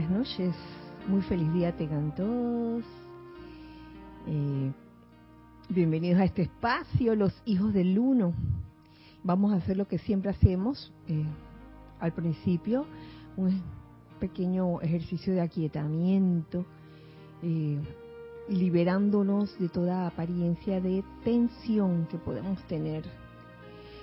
buenas noches. Muy feliz día tengan todos. Eh, bienvenidos a este espacio, los hijos del uno. Vamos a hacer lo que siempre hacemos eh, al principio, un pequeño ejercicio de aquietamiento, eh, liberándonos de toda apariencia de tensión que podemos tener.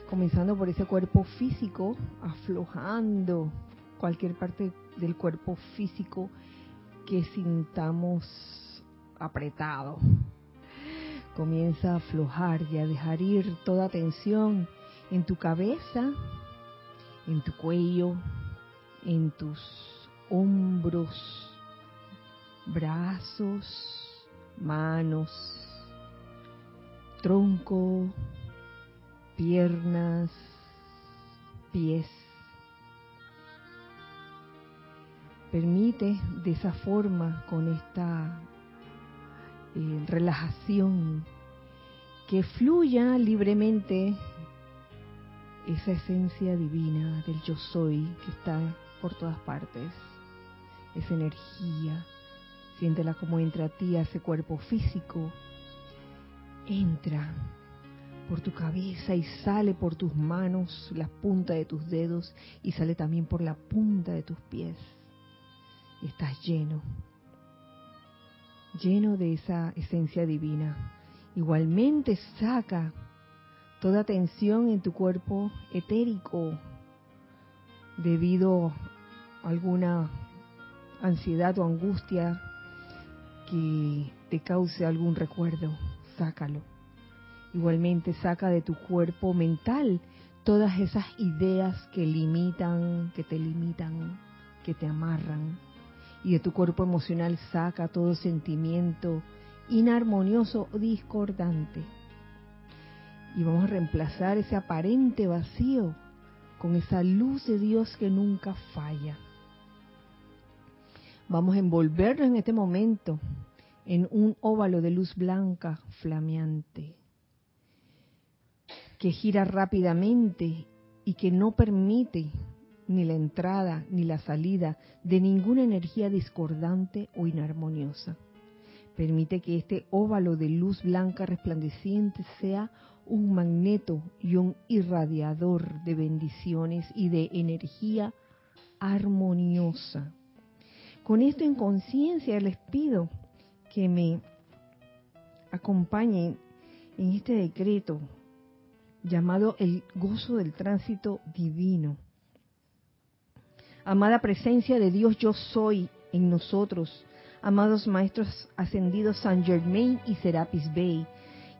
Comenzando por ese cuerpo físico, aflojando cualquier parte del cuerpo físico que sintamos apretado. Comienza a aflojar y a dejar ir toda tensión en tu cabeza, en tu cuello, en tus hombros, brazos, manos, tronco, piernas, pies. Permite de esa forma, con esta eh, relajación, que fluya libremente esa esencia divina del yo soy que está por todas partes, esa energía, siéntela como entra a ti, a ese cuerpo físico, entra por tu cabeza y sale por tus manos, la punta de tus dedos y sale también por la punta de tus pies estás lleno, lleno de esa esencia divina. Igualmente saca toda tensión en tu cuerpo etérico debido a alguna ansiedad o angustia que te cause algún recuerdo, sácalo. Igualmente saca de tu cuerpo mental todas esas ideas que limitan, que te limitan, que te amarran, y de tu cuerpo emocional saca todo sentimiento inarmonioso o discordante. Y vamos a reemplazar ese aparente vacío con esa luz de Dios que nunca falla. Vamos a envolvernos en este momento en un óvalo de luz blanca flameante que gira rápidamente y que no permite ni la entrada ni la salida de ninguna energía discordante o inarmoniosa. Permite que este óvalo de luz blanca resplandeciente sea un magneto y un irradiador de bendiciones y de energía armoniosa. Con esto en conciencia les pido que me acompañen en este decreto llamado el gozo del tránsito divino Amada presencia de Dios, yo soy en nosotros. Amados maestros ascendidos San Germain y Serapis Bey,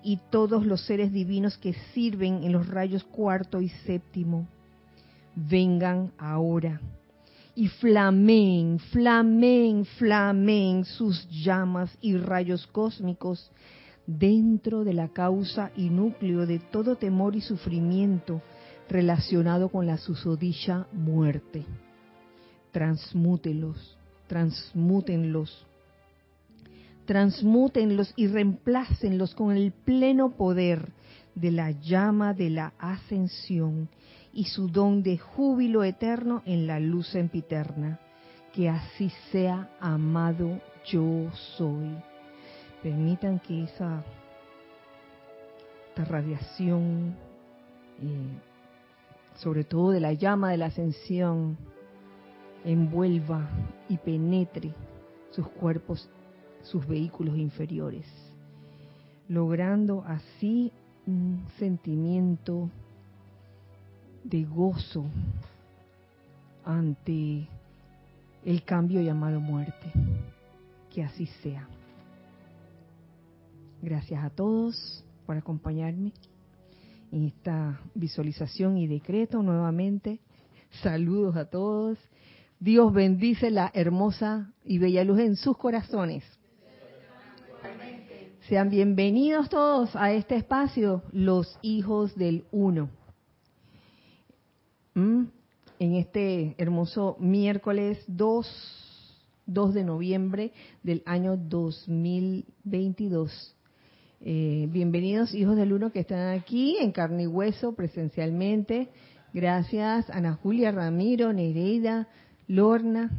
y todos los seres divinos que sirven en los rayos cuarto y séptimo, vengan ahora y flamen, flamen, flamen sus llamas y rayos cósmicos dentro de la causa y núcleo de todo temor y sufrimiento relacionado con la susodicha muerte transmútelos, transmútenlos, transmútenlos y reemplácenlos con el pleno poder de la llama de la ascensión y su don de júbilo eterno en la luz sempiterna. Que así sea, amado yo soy. Permitan que esa radiación, eh, sobre todo de la llama de la ascensión, envuelva y penetre sus cuerpos, sus vehículos inferiores, logrando así un sentimiento de gozo ante el cambio llamado muerte. Que así sea. Gracias a todos por acompañarme en esta visualización y decreto nuevamente. Saludos a todos Dios bendice la hermosa y bella luz en sus corazones. Sean bienvenidos todos a este espacio, los hijos del uno. ¿Mm? En este hermoso miércoles 2, 2 de noviembre del año 2022. Eh, bienvenidos hijos del uno que están aquí en carne y hueso presencialmente. Gracias Ana Julia Ramiro, Nereida, Lorna,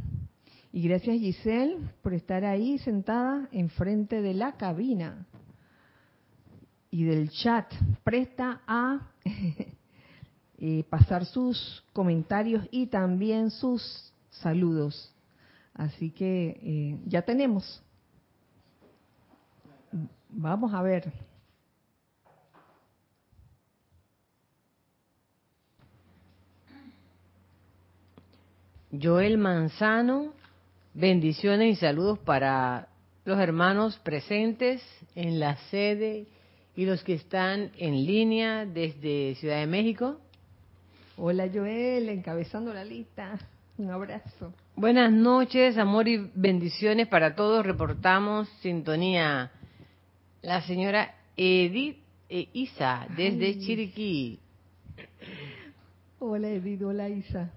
Y gracias Giselle por estar ahí sentada enfrente de la cabina y del chat. Presta a eh, pasar sus comentarios y también sus saludos. Así que eh, ya tenemos. Vamos a ver. Joel Manzano, bendiciones y saludos para los hermanos presentes en la sede y los que están en línea desde Ciudad de México. Hola Joel, encabezando la lista. Un abrazo. Buenas noches, amor y bendiciones para todos. Reportamos sintonía. La señora Edith e Isa desde Chiriquí. Hola Edith, hola Isa.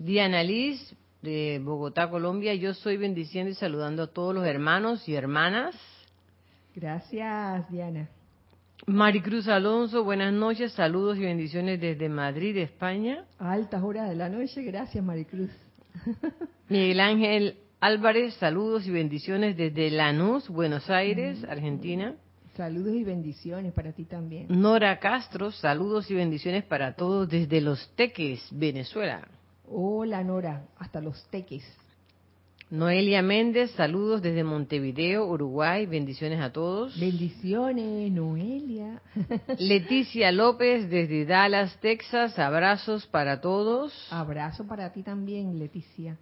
Diana Liz, de Bogotá, Colombia. Yo soy bendiciendo y saludando a todos los hermanos y hermanas. Gracias, Diana. Maricruz Alonso, buenas noches, saludos y bendiciones desde Madrid, España. A altas horas de la noche, gracias Maricruz. Miguel Ángel Álvarez, saludos y bendiciones desde Lanús, Buenos Aires, mm. Argentina. Saludos y bendiciones para ti también. Nora Castro, saludos y bendiciones para todos desde Los Teques, Venezuela. Hola Nora, hasta los teques. Noelia Méndez, saludos desde Montevideo, Uruguay, bendiciones a todos. Bendiciones, Noelia. Leticia López desde Dallas, Texas, abrazos para todos. Abrazo para ti también, Leticia.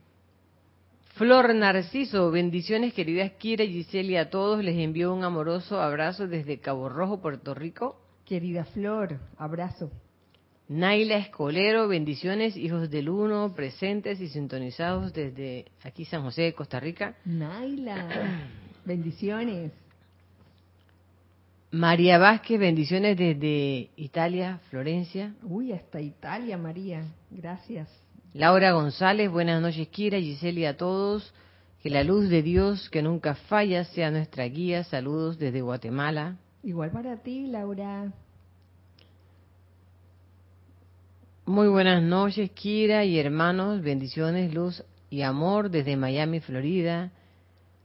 Flor Narciso, bendiciones queridas Kira y Giselle a todos, les envío un amoroso abrazo desde Cabo Rojo, Puerto Rico. Querida Flor, abrazo. Naila Escolero, bendiciones, hijos del uno, presentes y sintonizados desde aquí San José de Costa Rica. Naila, bendiciones. María Vázquez, bendiciones desde Italia, Florencia. Uy, hasta Italia, María, gracias. Laura González, buenas noches, Kira, Giselle y a todos. Que la luz de Dios, que nunca falla, sea nuestra guía. Saludos desde Guatemala. Igual para ti, Laura. Muy buenas noches, Kira y hermanos. Bendiciones, luz y amor desde Miami, Florida.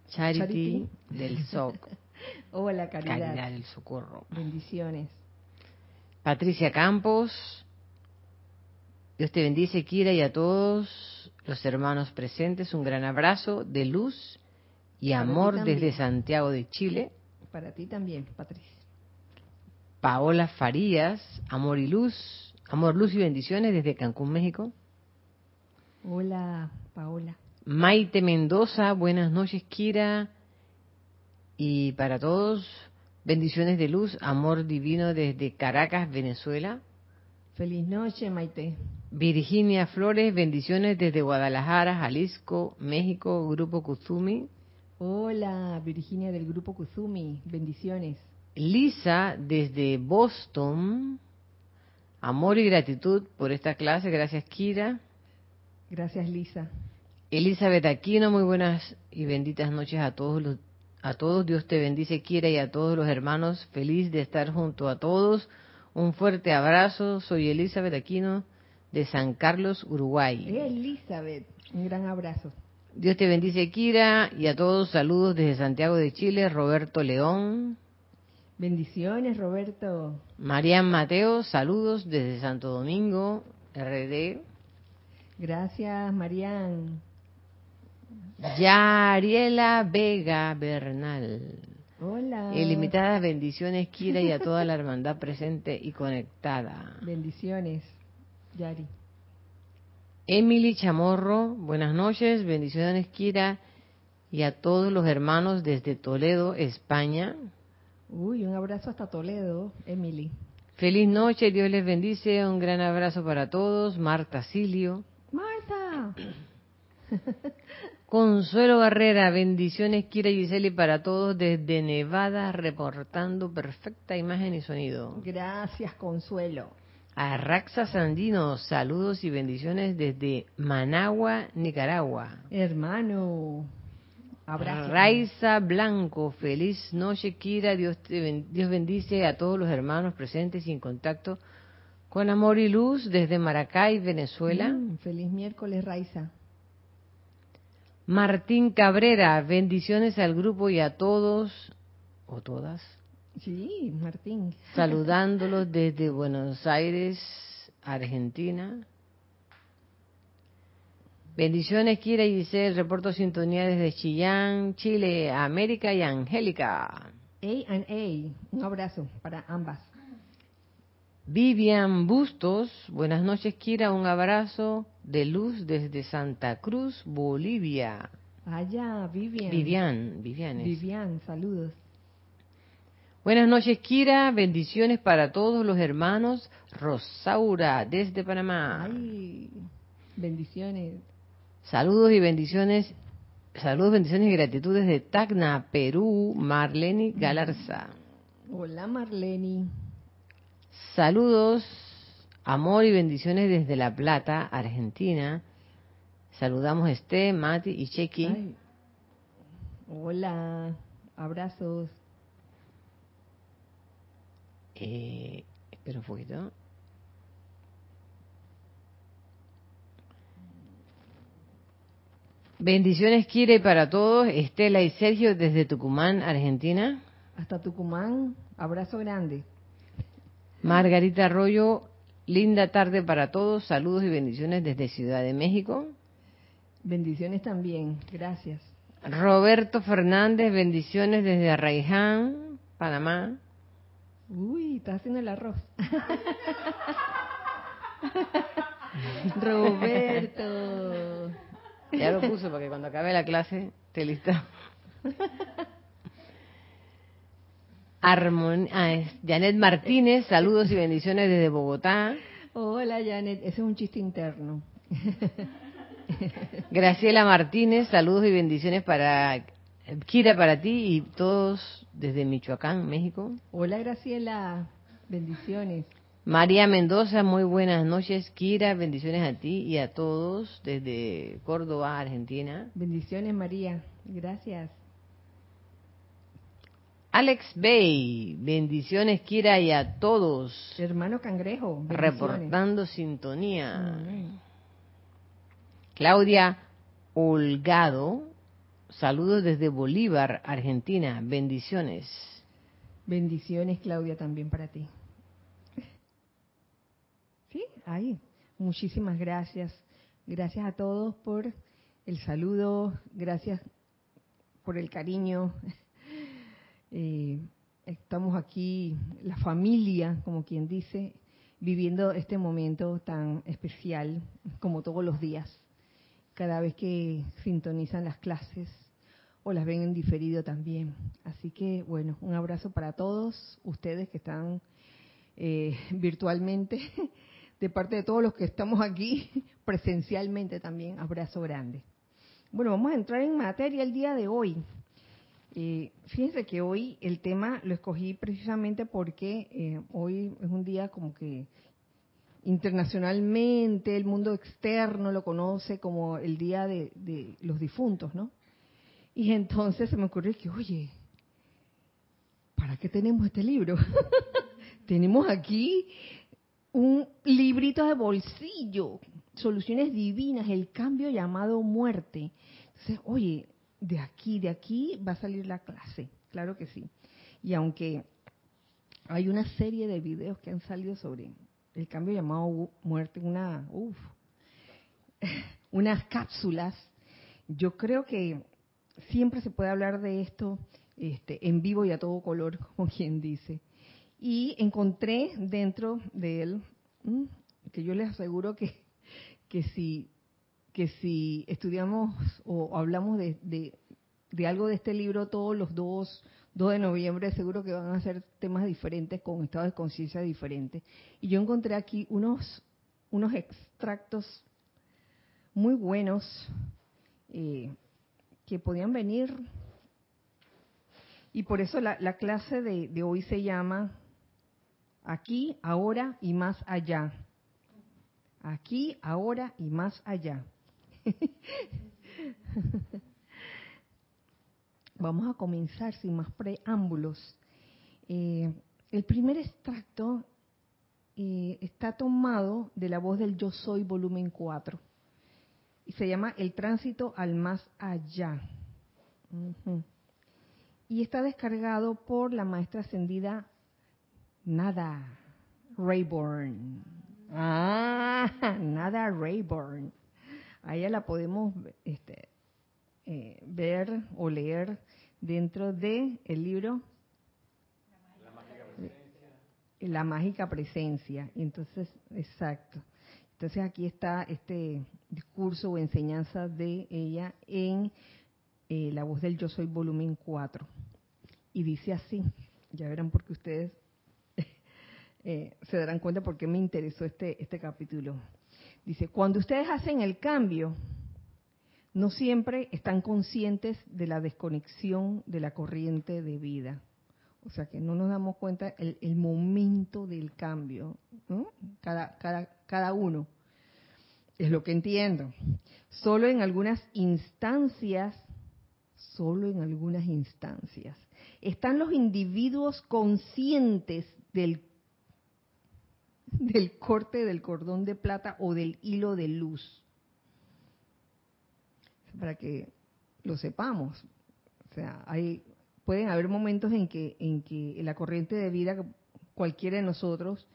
Charity, del SOC. Hola, caridad. Caridad del Socorro. Bendiciones. Patricia Campos. Dios te bendice, Kira, y a todos los hermanos presentes. Un gran abrazo de luz y amor desde Santiago de Chile. Para ti también, Patricia. Paola Farías, amor y luz Amor, luz y bendiciones desde Cancún, México. Hola, Paola. Maite Mendoza, buenas noches, Kira. Y para todos, bendiciones de luz, amor divino desde Caracas, Venezuela. Feliz noche, Maite. Virginia Flores, bendiciones desde Guadalajara, Jalisco, México, Grupo Kuzumi. Hola, Virginia del Grupo Kuzumi, bendiciones. Lisa desde Boston, Amor y gratitud por esta clase. Gracias, Kira. Gracias, Lisa. Elizabeth Aquino, muy buenas y benditas noches a todos los, a todos. Dios te bendice, Kira, y a todos los hermanos. Feliz de estar junto a todos. Un fuerte abrazo. Soy Elizabeth Aquino de San Carlos, Uruguay. Elizabeth, un gran abrazo. Dios te bendice, Kira, y a todos saludos desde Santiago de Chile. Roberto León. Bendiciones, Roberto. Marian Mateo, saludos desde Santo Domingo, RD. Gracias, Marian. Yariela Vega Bernal. Hola. Ilimitadas bendiciones, Kira, y a toda la hermandad presente y conectada. Bendiciones, Yari. Emily Chamorro, buenas noches, bendiciones, Kira, y a todos los hermanos desde Toledo, España. Uy, un abrazo hasta Toledo, Emily. Feliz noche, Dios les bendice. Un gran abrazo para todos. Marta Silio. Marta. Consuelo Barrera, bendiciones, Kira Giseli para todos desde Nevada, reportando perfecta imagen y sonido. Gracias, Consuelo. Arraxa Sandino, saludos y bendiciones desde Managua, Nicaragua. Hermano, Raiza Blanco, feliz noche, Kira. Dios, Dios bendice a todos los hermanos presentes y en contacto con amor y luz desde Maracay, Venezuela. Mm, feliz miércoles, Raiza. Martín Cabrera, bendiciones al grupo y a todos o todas. Sí, Martín. Saludándolos desde Buenos Aires, Argentina. Bendiciones, Kira y el reporto sintonía desde Chillán, Chile, América y Angélica. A and A, un abrazo para ambas. Vivian Bustos, buenas noches, Kira, un abrazo de luz desde Santa Cruz, Bolivia. Allá, Vivian. Vivian, Vivian. Vivian, saludos. Buenas noches, Kira. Bendiciones para todos los hermanos. Rosaura, desde Panamá. Ay, bendiciones. Saludos y bendiciones. Saludos, bendiciones y gratitudes de Tacna, Perú, Marleni Galarza. Hola, Marleni. Saludos, amor y bendiciones desde La Plata, Argentina. Saludamos a Este, Mati y Chequi. Hola, abrazos. Eh, espera un poquito. Bendiciones, Kire, para todos. Estela y Sergio desde Tucumán, Argentina. Hasta Tucumán, abrazo grande. Margarita Arroyo, linda tarde para todos. Saludos y bendiciones desde Ciudad de México. Bendiciones también, gracias. Roberto Fernández, bendiciones desde Arraiján, Panamá. Uy, está haciendo el arroz. Roberto. Ya lo puso para que cuando acabe la clase esté lista. Armon ah, Janet Martínez, saludos y bendiciones desde Bogotá. Hola Janet, ese es un chiste interno. Graciela Martínez, saludos y bendiciones para Kira para ti y todos desde Michoacán, México. Hola Graciela, bendiciones. María Mendoza, muy buenas noches. Kira, bendiciones a ti y a todos desde Córdoba, Argentina. Bendiciones María, gracias. Alex Bay, bendiciones Kira y a todos. Hermano Cangrejo, reportando sintonía. Claudia Holgado, saludos desde Bolívar, Argentina. Bendiciones. Bendiciones Claudia también para ti. Ahí. Muchísimas gracias. Gracias a todos por el saludo, gracias por el cariño. Eh, estamos aquí, la familia, como quien dice, viviendo este momento tan especial como todos los días. Cada vez que sintonizan las clases o las ven en diferido también. Así que, bueno, un abrazo para todos ustedes que están eh, virtualmente, de parte de todos los que estamos aquí presencialmente también. Abrazo grande. Bueno, vamos a entrar en materia el día de hoy. Eh, fíjense que hoy el tema lo escogí precisamente porque eh, hoy es un día como que internacionalmente el mundo externo lo conoce como el día de, de los difuntos, ¿no? Y entonces se me ocurrió que, oye, ¿para qué tenemos este libro? tenemos aquí un librito de bolsillo, soluciones divinas, el cambio llamado muerte. Entonces, oye, de aquí, de aquí va a salir la clase, claro que sí. Y aunque hay una serie de videos que han salido sobre el cambio llamado muerte, una, uf, unas cápsulas, yo creo que siempre se puede hablar de esto este, en vivo y a todo color, como quien dice. Y encontré dentro de él, que yo les aseguro que, que si que si estudiamos o hablamos de, de, algo de este libro todos los 2, 2 de noviembre, seguro que van a ser temas diferentes con estados de conciencia diferentes. Y yo encontré aquí unos, unos extractos muy buenos eh, que podían venir. Y por eso la, la clase de hoy se llama Aquí, ahora y más allá. Aquí, ahora y más allá. Vamos a comenzar sin más preámbulos. Eh, el primer extracto eh, está tomado de la voz del Yo Soy, volumen 4. Y se llama El tránsito al más allá. Y está descargado por la maestra ascendida Nada Rayborn. Ah, Nada Rayborn. A ella la podemos este, eh, ver o leer dentro de el libro La mágica presencia. La mágica presencia. Entonces, exacto. Entonces aquí está este discurso o enseñanza de ella en eh, La voz del yo soy volumen 4. Y dice así, ya verán porque ustedes eh, se darán cuenta por qué me interesó este, este capítulo. Dice, cuando ustedes hacen el cambio, no siempre están conscientes de la desconexión de la corriente de vida. O sea que no nos damos cuenta el, el momento del cambio, cada, cada, cada uno. Es lo que entiendo. Solo en algunas instancias, solo en algunas instancias, están los individuos conscientes del, del corte del cordón de plata o del hilo de luz. Para que lo sepamos. O sea, hay, pueden haber momentos en que, en que la corriente de vida, cualquiera de nosotros,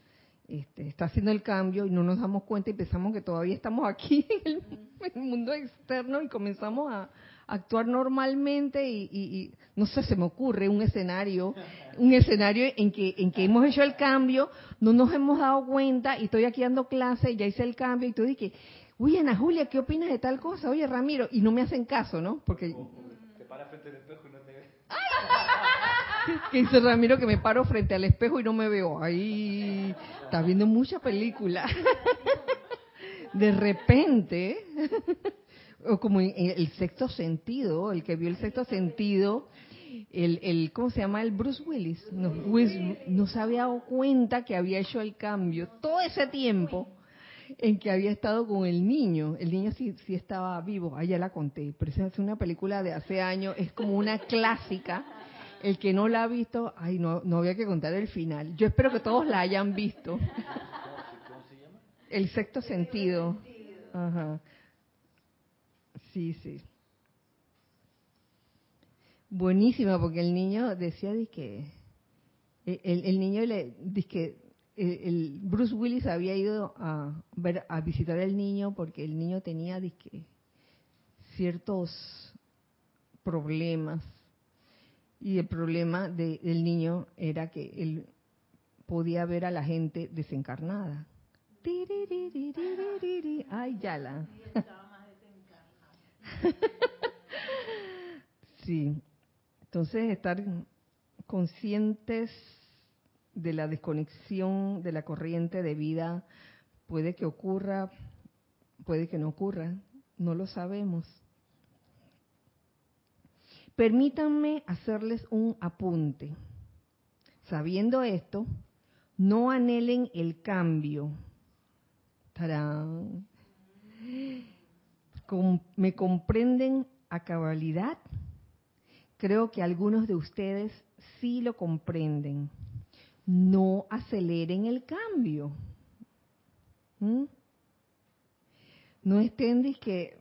este, está haciendo el cambio y no nos damos cuenta y pensamos que todavía estamos aquí en el, mundo externo y comenzamos a, actuar normalmente y, no sé, se me ocurre un escenario, un escenario en que, en que hemos hecho el cambio, no nos hemos dado cuenta y estoy aquí dando clase y ya hice el cambio y tú dices, uy Ana Julia, ¿qué opinas de tal cosa? Oye Ramiro, y no me hacen caso, ¿no? Porque... Te paras frente al espejo y no te ves. que dice Ramiro que me paro frente al espejo y no me veo. Ahí está viendo mucha película. De repente, o como el sexto sentido, el que vio el sexto sentido, el, el ¿cómo se llama? El Bruce Willis. No, no se había dado cuenta que había hecho el cambio todo ese tiempo en que había estado con el niño. El niño sí, sí estaba vivo, allá la conté, pero esa es una película de hace años, es como una clásica el que no la ha visto, ay, no, no había que contar el final. Yo espero que todos la hayan visto. El sexto sentido. Ajá. Sí, sí. Buenísima, porque el niño decía que el, el niño le dice el, Bruce Willis había ido a ver a visitar al niño porque el niño tenía disque, ciertos problemas y el problema del niño era que él podía ver a la gente desencarnada. Ay, ya la. sí. Entonces, estar conscientes de la desconexión de la corriente de vida puede que ocurra, puede que no ocurra, no lo sabemos. Permítanme hacerles un apunte. Sabiendo esto, no anhelen el cambio. ¿Me comprenden a cabalidad? Creo que algunos de ustedes sí lo comprenden. No aceleren el cambio. ¿Mm? No estén que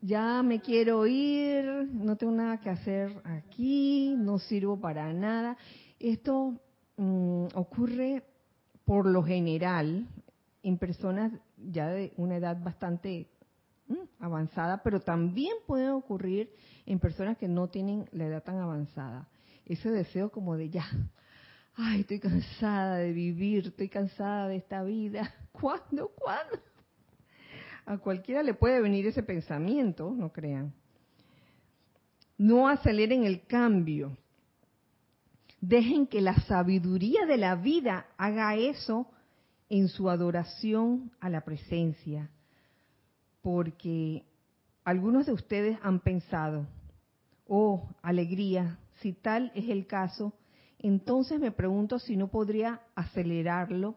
ya me quiero ir, no tengo nada que hacer aquí, no sirvo para nada. Esto mm, ocurre por lo general en personas ya de una edad bastante avanzada, pero también puede ocurrir en personas que no tienen la edad tan avanzada. Ese deseo como de ya, ay, estoy cansada de vivir, estoy cansada de esta vida. ¿Cuándo? ¿Cuándo? A cualquiera le puede venir ese pensamiento, no crean. No aceleren el cambio. Dejen que la sabiduría de la vida haga eso en su adoración a la presencia. Porque algunos de ustedes han pensado, oh, alegría, si tal es el caso, entonces me pregunto si no podría acelerarlo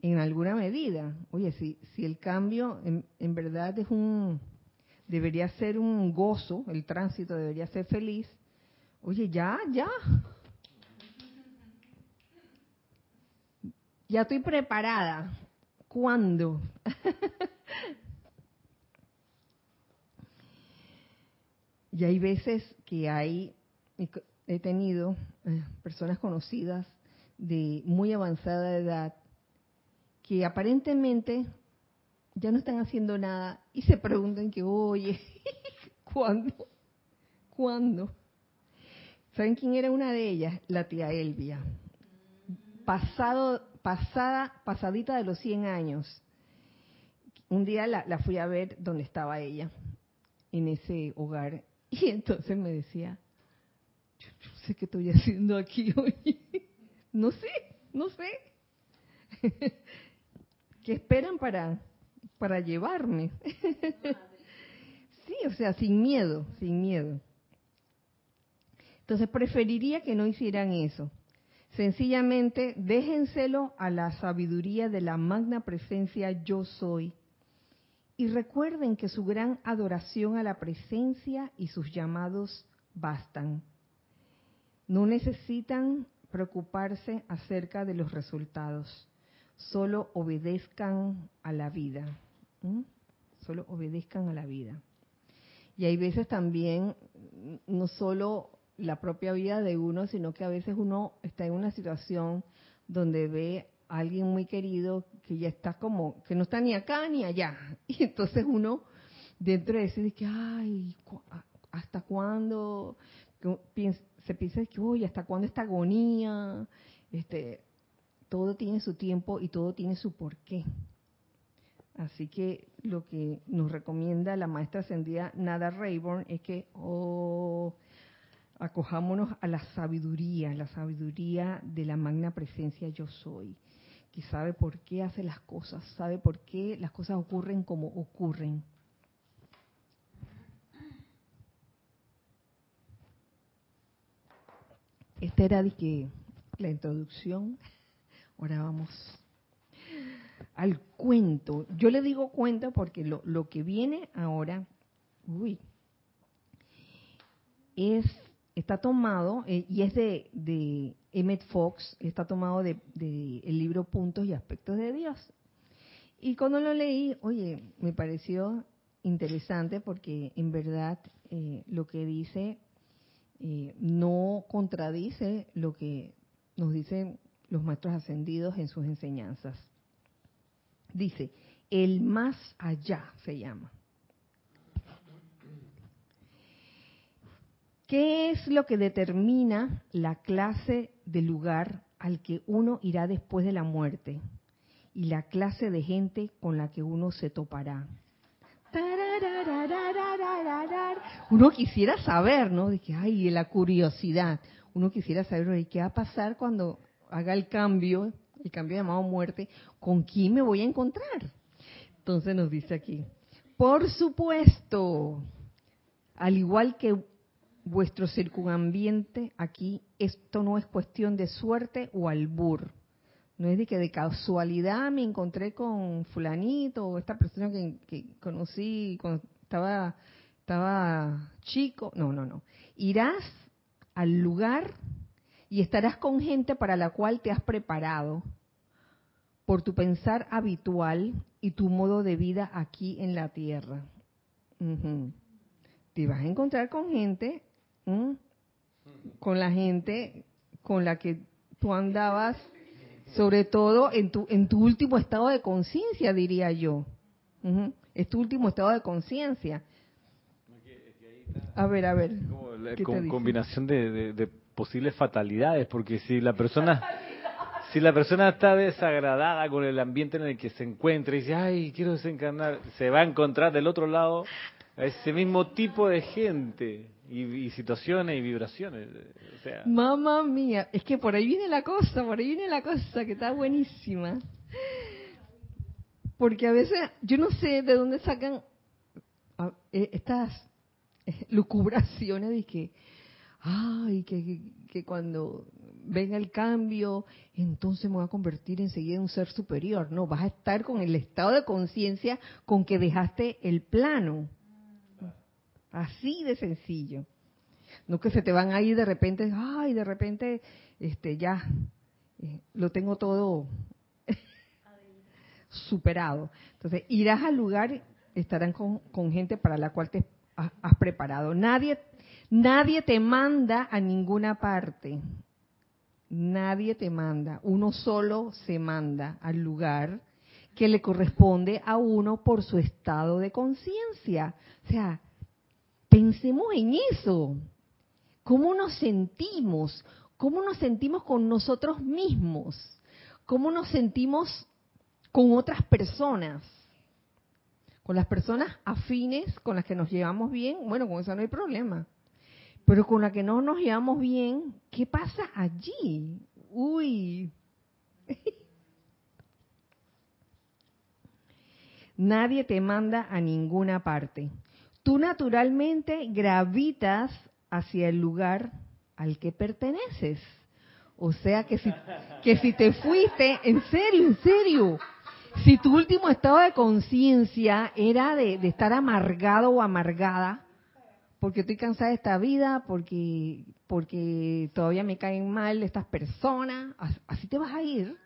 en alguna medida. Oye, si, si el cambio en, en, verdad es un, debería ser un gozo, el tránsito debería ser feliz, oye, ya, ya. Ya estoy preparada. ¿Cuándo? Y hay veces que hay, he tenido eh, personas conocidas de muy avanzada edad que aparentemente ya no están haciendo nada y se preguntan que, oye, ¿cuándo? ¿Cuándo? ¿Saben quién era una de ellas? La tía Elvia. Pasado, pasada, pasadita de los 100 años. Un día la, la fui a ver donde estaba ella, en ese hogar, y entonces me decía, yo, yo sé qué estoy haciendo aquí hoy. no sé, no sé. ¿Qué esperan para, para llevarme? sí, o sea, sin miedo, sin miedo. Entonces preferiría que no hicieran eso. Sencillamente déjenselo a la sabiduría de la magna presencia yo soy. Y recuerden que su gran adoración a la presencia y sus llamados bastan. No necesitan preocuparse acerca de los resultados. Solo obedezcan a la vida. Solo obedezcan a la vida. Y hay veces también, no solo la propia vida de uno, sino que a veces uno está en una situación donde ve alguien muy querido que ya está como, que no está ni acá ni allá. Y entonces uno dentro de ese dice, ay, ¿hasta cuándo? Se piensa que, uy, ¿hasta cuándo esta agonía? Este, todo tiene su tiempo y todo tiene su porqué. Así que lo que nos recomienda la maestra ascendida Nada Rayburn es que, oh, acojámonos a la sabiduría, la sabiduría de la magna presencia yo soy, que sabe por qué hace las cosas, sabe por qué las cosas ocurren como ocurren. Esta era de que la introducción. Ahora vamos al cuento. Yo le digo cuento porque lo, lo que viene ahora, uy, es está tomado, eh, y es de, de, Emmett Fox, está tomado del de, el libro Puntos y Aspectos de Dios. Y cuando lo leí, oye, me pareció interesante porque en verdad eh, lo que dice eh, no contradice lo que nos dicen los maestros ascendidos en sus enseñanzas. Dice, el más allá se llama. ¿Qué es lo que determina la clase de lugar al que uno irá después de la muerte y la clase de gente con la que uno se topará? Uno quisiera saber, ¿no? De que, ay, la curiosidad. Uno quisiera saber, ¿qué va a pasar cuando haga el cambio, el cambio llamado muerte? ¿Con quién me voy a encontrar? Entonces nos dice aquí, por supuesto, al igual que vuestro circunambiente aquí, esto no es cuestión de suerte o albur. No es de que de casualidad me encontré con fulanito o esta persona que, conocí cuando estaba, estaba chico. No, no, no. Irás al lugar y estarás con gente para la cual te has preparado por tu pensar habitual y tu modo de vida aquí en la tierra. Te vas a encontrar con gente con la gente con la que tú andabas, sobre todo en tu, en tu último estado de conciencia, diría yo. Es tu último estado de conciencia. A ver, a ver. Como combinación de, posibles fatalidades, porque si la persona si la persona está desagradada con el ambiente en el que se encuentra y dice, ay, quiero desencarnar, se va a encontrar del otro lado a ese mismo tipo de gente y, situaciones y vibraciones. Mamma mía, es que por ahí viene la cosa, por ahí viene la cosa que está buenísima. Porque a veces yo no sé de dónde sacan e, estas eh, lucubraciones de que, ay, que, que, cuando venga el cambio, entonces me voy a convertir enseguida en un ser superior. No, vas a estar con el estado de conciencia con que dejaste el plano. Así de sencillo. No que se te van a ir de repente, ay, de repente, este, ya, eh, lo tengo todo superado. Entonces, irás al lugar, estarán con, gente para la cual te has, preparado. Nadie, Nadie te manda a ninguna parte. Nadie te manda. Uno solo se manda al lugar que le corresponde a uno por su estado de conciencia. O sea, pensemos en eso. ¿Cómo nos sentimos? ¿Cómo nos sentimos con nosotros mismos? ¿Cómo nos sentimos con otras personas? Con las personas afines, con las que nos llevamos bien, bueno, con eso no hay problema. Pero con la que no nos llevamos bien, ¿qué pasa allí? Uy. Nadie te manda a ninguna parte. Tú naturalmente gravitas hacia el lugar al que perteneces. O sea que si, que si te fuiste, en serio, en serio, si tu último estado de conciencia era de, de, estar amargado o amargada, porque estoy cansada de esta vida, porque, porque todavía me caen mal estas personas, así te vas a ir.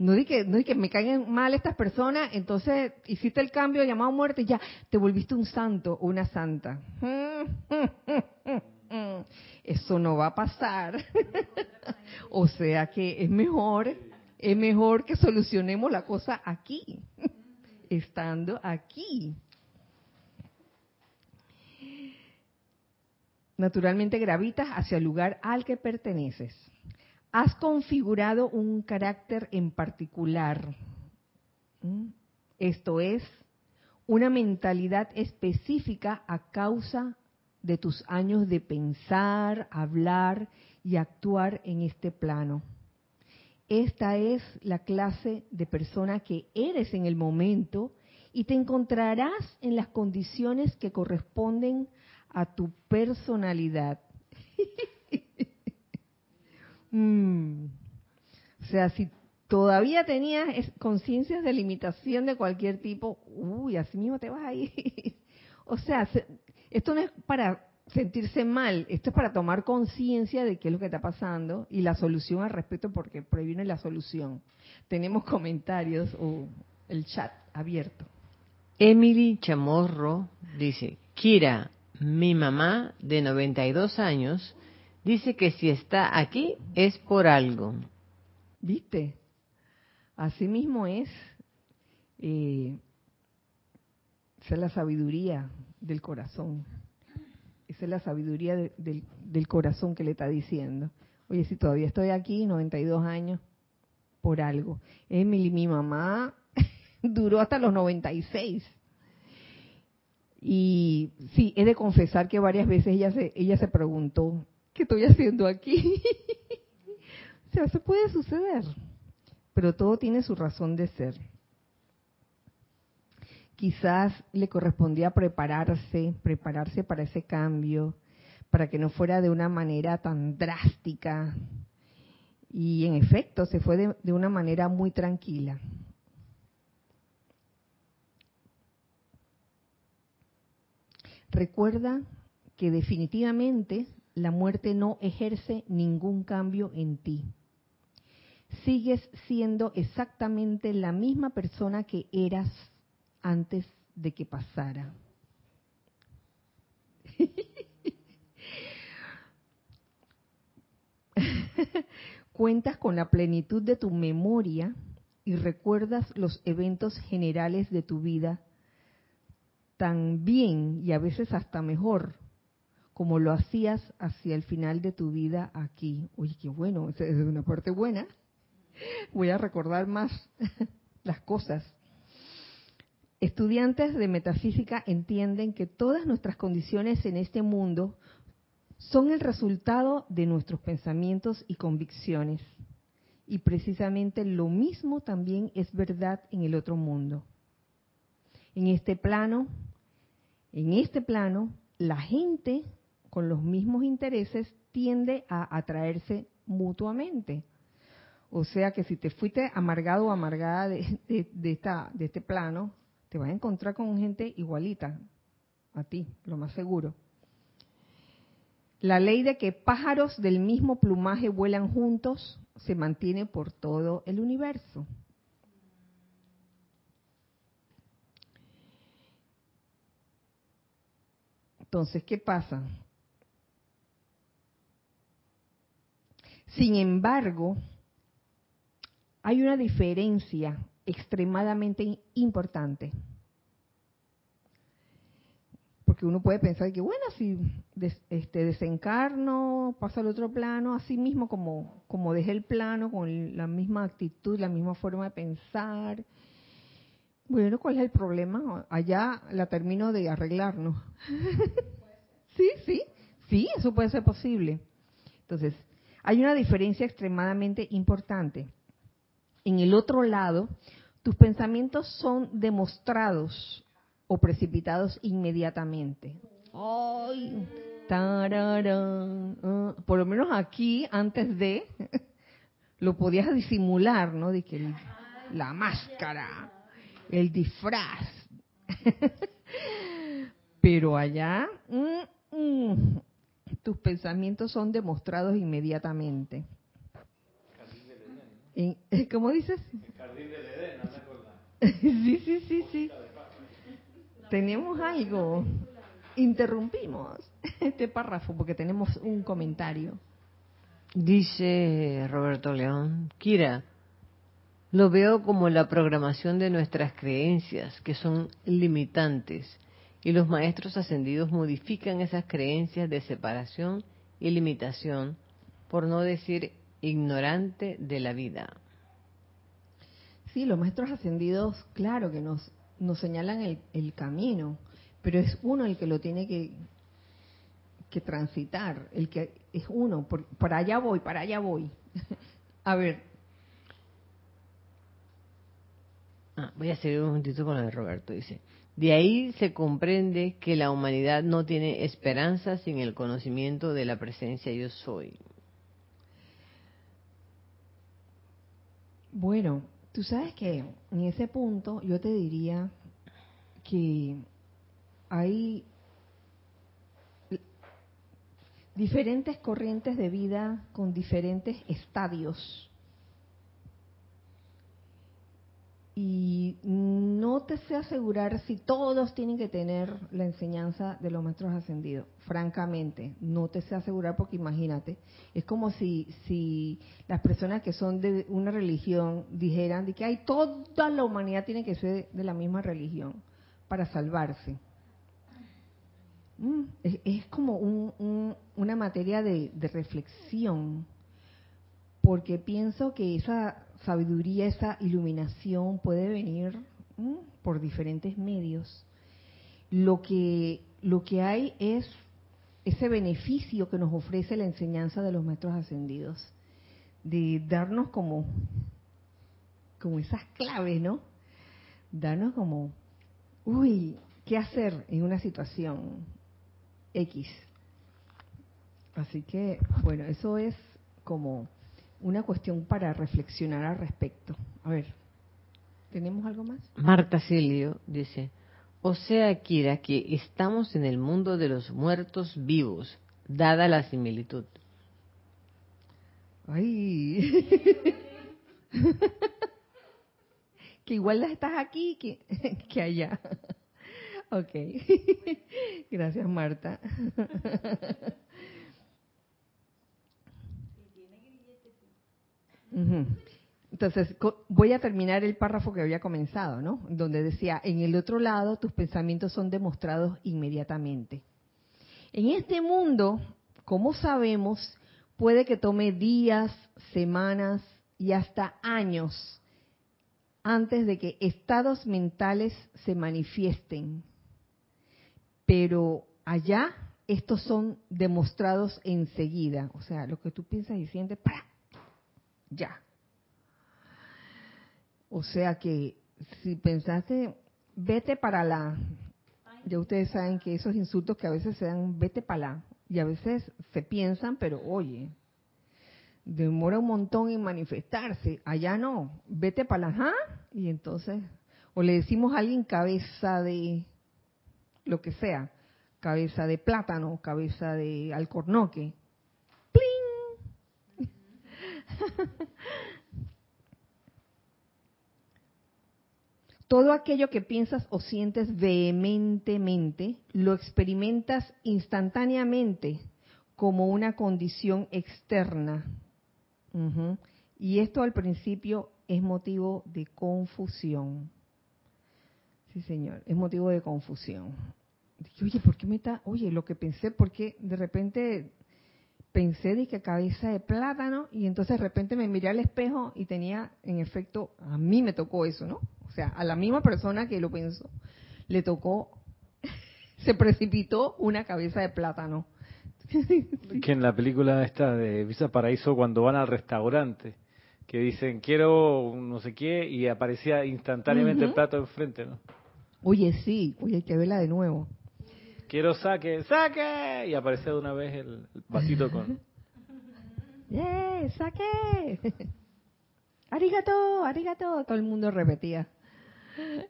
No di que, no di que me caen mal estas personas, entonces hiciste el cambio, llamado muerte, y ya te volviste un santo o una santa. Eso no va a pasar. o sea que es mejor, es mejor que solucionemos la cosa aquí, estando aquí. naturalmente gravitas hacia el lugar al que perteneces. Has configurado un carácter en particular. Esto es, una mentalidad específica a causa de tus años de pensar, hablar y actuar en este plano. Esta es la clase de persona que eres en el momento y te encontrarás en las condiciones que corresponden a tu personalidad. mm. O sea, si todavía tenías conciencias de limitación de cualquier tipo, uy, así mismo te vas a ir. o sea, esto no es para sentirse mal, esto es para tomar conciencia de qué es lo que está pasando y la solución al respecto, porque previene la solución. Tenemos comentarios o el chat abierto. Emily Chamorro dice, Kira, mi mamá, de 92 años, dice que si está aquí es por algo. ¿Viste? Así mismo es. Eh, esa es la sabiduría del corazón. Esa es la sabiduría del, del corazón que le está diciendo. Oye, si todavía estoy aquí, 92 años, por algo. Emily, mi mamá, duró hasta los 96 y sí, he de confesar que varias veces ella se, ella se preguntó, ¿qué estoy haciendo aquí? o sea, eso puede suceder, pero todo tiene su razón de ser. Quizás le correspondía prepararse, prepararse para ese cambio, para que no fuera de una manera tan drástica. Y en efecto, se fue de, de una manera muy tranquila. Recuerda que definitivamente la muerte no ejerce ningún cambio en ti. Sigues siendo exactamente la misma persona que eras antes de que pasara. Cuentas con la plenitud de tu memoria y recuerdas los eventos generales de tu vida tan bien y a veces hasta mejor como lo hacías hacia el final de tu vida aquí. Oye, qué bueno, es una parte buena. Voy a recordar más las cosas. Estudiantes de metafísica entienden que todas nuestras condiciones en este mundo son el resultado de nuestros pensamientos y convicciones. Y precisamente lo mismo también es verdad en el otro mundo. En este plano en este plano, la gente con los mismos intereses tiende a atraerse mutuamente. O sea que si te fuiste amargado o amargada de, esta, de este plano, te vas a encontrar con gente igualita a ti, lo más seguro. La ley de que pájaros del mismo plumaje vuelan juntos se mantiene por todo el universo. Entonces, ¿qué pasa? Sin embargo, hay una diferencia extremadamente importante. Porque uno puede pensar que, bueno, si este, desencarno, pasa al otro plano, así mismo como, como dejé el plano, con la misma actitud, la misma forma de pensar. Bueno, ¿cuál es el problema? Allá la termino de arreglarnos. sí, sí, sí, eso puede ser posible. Entonces, hay una diferencia extremadamente importante. En el otro lado, tus pensamientos son demostrados o precipitados inmediatamente. ¡Ay! Ah, por lo menos aquí, antes de, lo podías disimular, ¿no? De que la máscara, el disfraz. Pero allá, mm, mm, tus pensamientos son demostrados inmediatamente. ¿Cómo dices? sí, sí, sí, sí. Tenemos algo. Interrumpimos este párrafo porque tenemos un comentario. Dice Roberto León, Kira, lo veo como la programación de nuestras creencias, que son limitantes, y los maestros ascendidos modifican esas creencias de separación y limitación, por no decir ignorante de la vida. Sí, los maestros ascendidos, claro que nos, nos señalan el, el camino, pero es uno el que lo tiene que, que transitar, el que es uno, por, para allá voy, para allá voy. a ver. Ah, voy a seguir un momentito con lo de Roberto, dice. De ahí se comprende que la humanidad no tiene esperanza sin el conocimiento de la presencia yo soy. Bueno, tú sabes que en ese punto yo te diría que hay diferentes corrientes de vida con diferentes estadios y no te sé asegurar si todos tienen que tener la enseñanza de los maestros ascendidos. Francamente, no te sé asegurar porque imagínate, es como si, si las personas que son de una religión dijeran de que hay toda la humanidad tiene que ser de la misma religión para salvarse. Mm, es, como una materia de reflexión, porque pienso que esa sabiduría, esa iluminación puede venir por diferentes medios. Lo que, lo que hay es ese beneficio que nos ofrece la enseñanza de los maestros ascendidos, de darnos como, como esas claves, ¿no? Darnos como, uy, ¿qué hacer en una situación X? Así que, bueno, eso es como una cuestión para reflexionar al respecto. A ver, ¿tenemos algo más? Marta Silio dice, o sea, Kira, que estamos en el mundo de los muertos vivos, dada la similitud. Ay. que igual estás aquí que, que allá. Ok. Gracias, Marta. Entonces, voy a terminar el párrafo que había comenzado, ¿no? Donde decía, en el otro lado tus pensamientos son demostrados inmediatamente. En este mundo, como sabemos, puede que tome días, semanas y hasta años antes de que estados mentales se manifiesten. Pero allá estos son demostrados enseguida. O sea, lo que tú piensas y sientes, ¡para! Ya. O sea que si pensaste, vete para la, ya ustedes saben que esos insultos que a veces se dan, vete para la, y a veces se piensan, pero oye, demora un montón en manifestarse, allá no, vete para la, y entonces, o le decimos a alguien cabeza de lo que sea, cabeza de plátano, cabeza de alcornoque, Todo aquello que piensas o sientes vehementemente, lo experimentas instantáneamente como una condición externa. Y esto al principio es motivo de confusión. Sí, señor, es motivo de confusión. Oye, ¿por qué me está? Oye, lo que pensé, porque de repente pensé de que cabeza de plátano y entonces de repente me miré al espejo y tenía, en efecto, a mí me tocó eso, ¿no? O sea, a la misma persona que lo pensó, le tocó, se precipitó una cabeza de plátano. Que en la película esta de Visa Paraíso, cuando van al restaurante, que dicen quiero un no sé qué, y aparecía instantáneamente el plato enfrente, ¿no? Oye, sí, oye, hay que verla de nuevo. Quiero saque, saque, y aparecía de una vez el, el vasito con. ¡Yeah! ¡Saque! ¡Arigato! ¡Arigato! Todo el mundo repetía.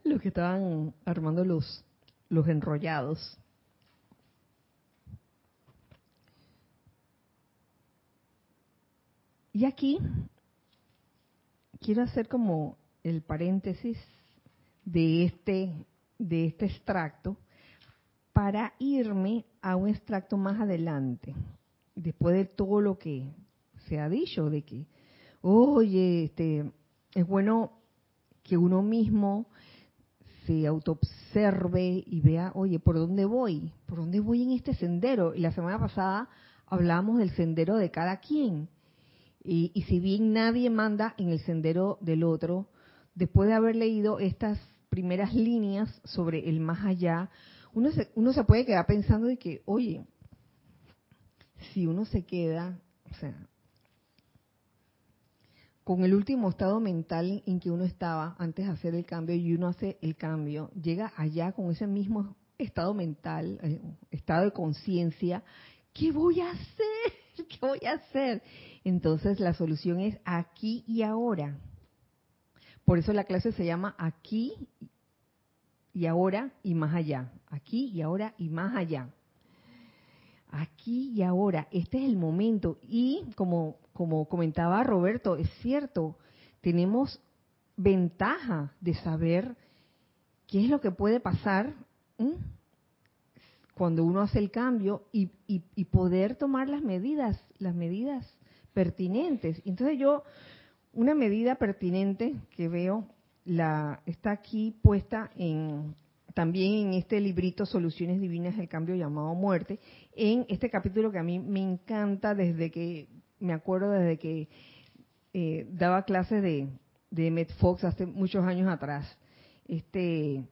Los que estaban armando los, los enrollados. Y aquí quiero hacer como el paréntesis de este, de este extracto para irme a un extracto más adelante, después de todo lo que se ha dicho, de que, oye, este, es bueno que uno mismo se autoobserve y vea, oye, ¿por dónde voy? ¿Por dónde voy en este sendero? Y la semana pasada hablamos del sendero de cada quien. Y, y si bien nadie manda en el sendero del otro, después de haber leído estas primeras líneas sobre el más allá, uno se, uno se puede quedar pensando de que, oye, si uno se queda, o sea, con el último estado mental en que uno estaba antes de hacer el cambio y uno hace el cambio, llega allá con ese mismo estado mental, eh, estado de conciencia, ¿qué voy a hacer? ¿Qué voy a hacer? Entonces la solución es aquí y ahora. Por eso la clase se llama aquí y ahora y más allá. Aquí y ahora y más allá. Aquí y ahora. Este es el momento. Y como, como comentaba Roberto, es cierto, tenemos ventaja de saber qué es lo que puede pasar cuando uno hace el cambio y, y, y poder tomar las medidas, las medidas pertinentes. Entonces yo, una medida pertinente que veo la está aquí puesta en también en este librito Soluciones Divinas del Cambio llamado Muerte, en este capítulo que a mí me encanta desde que, me acuerdo desde que eh, daba clases de, de Fox hace muchos años atrás. Este,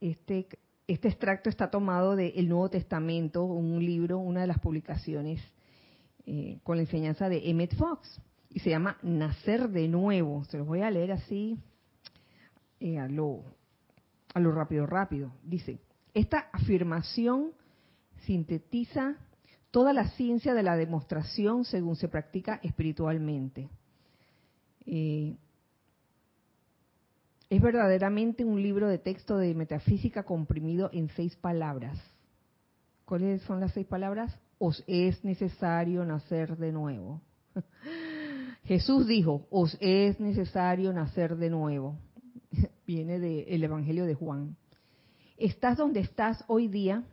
este, este extracto está tomado del Nuevo Testamento, un libro, una de las publicaciones eh, con la enseñanza de Emmett Fox, y se llama Nacer de Nuevo. Se los voy a leer así eh, a lo a lo rápido, rápido. Dice, esta afirmación sintetiza toda la ciencia de la demostración según se practica espiritualmente. Eh, es verdaderamente un libro de texto de metafísica comprimido en seis palabras. ¿Cuáles son las seis palabras? Os es necesario nacer de nuevo. Jesús dijo, os es necesario nacer de nuevo viene del Evangelio de Juan. Estás donde estás hoy día,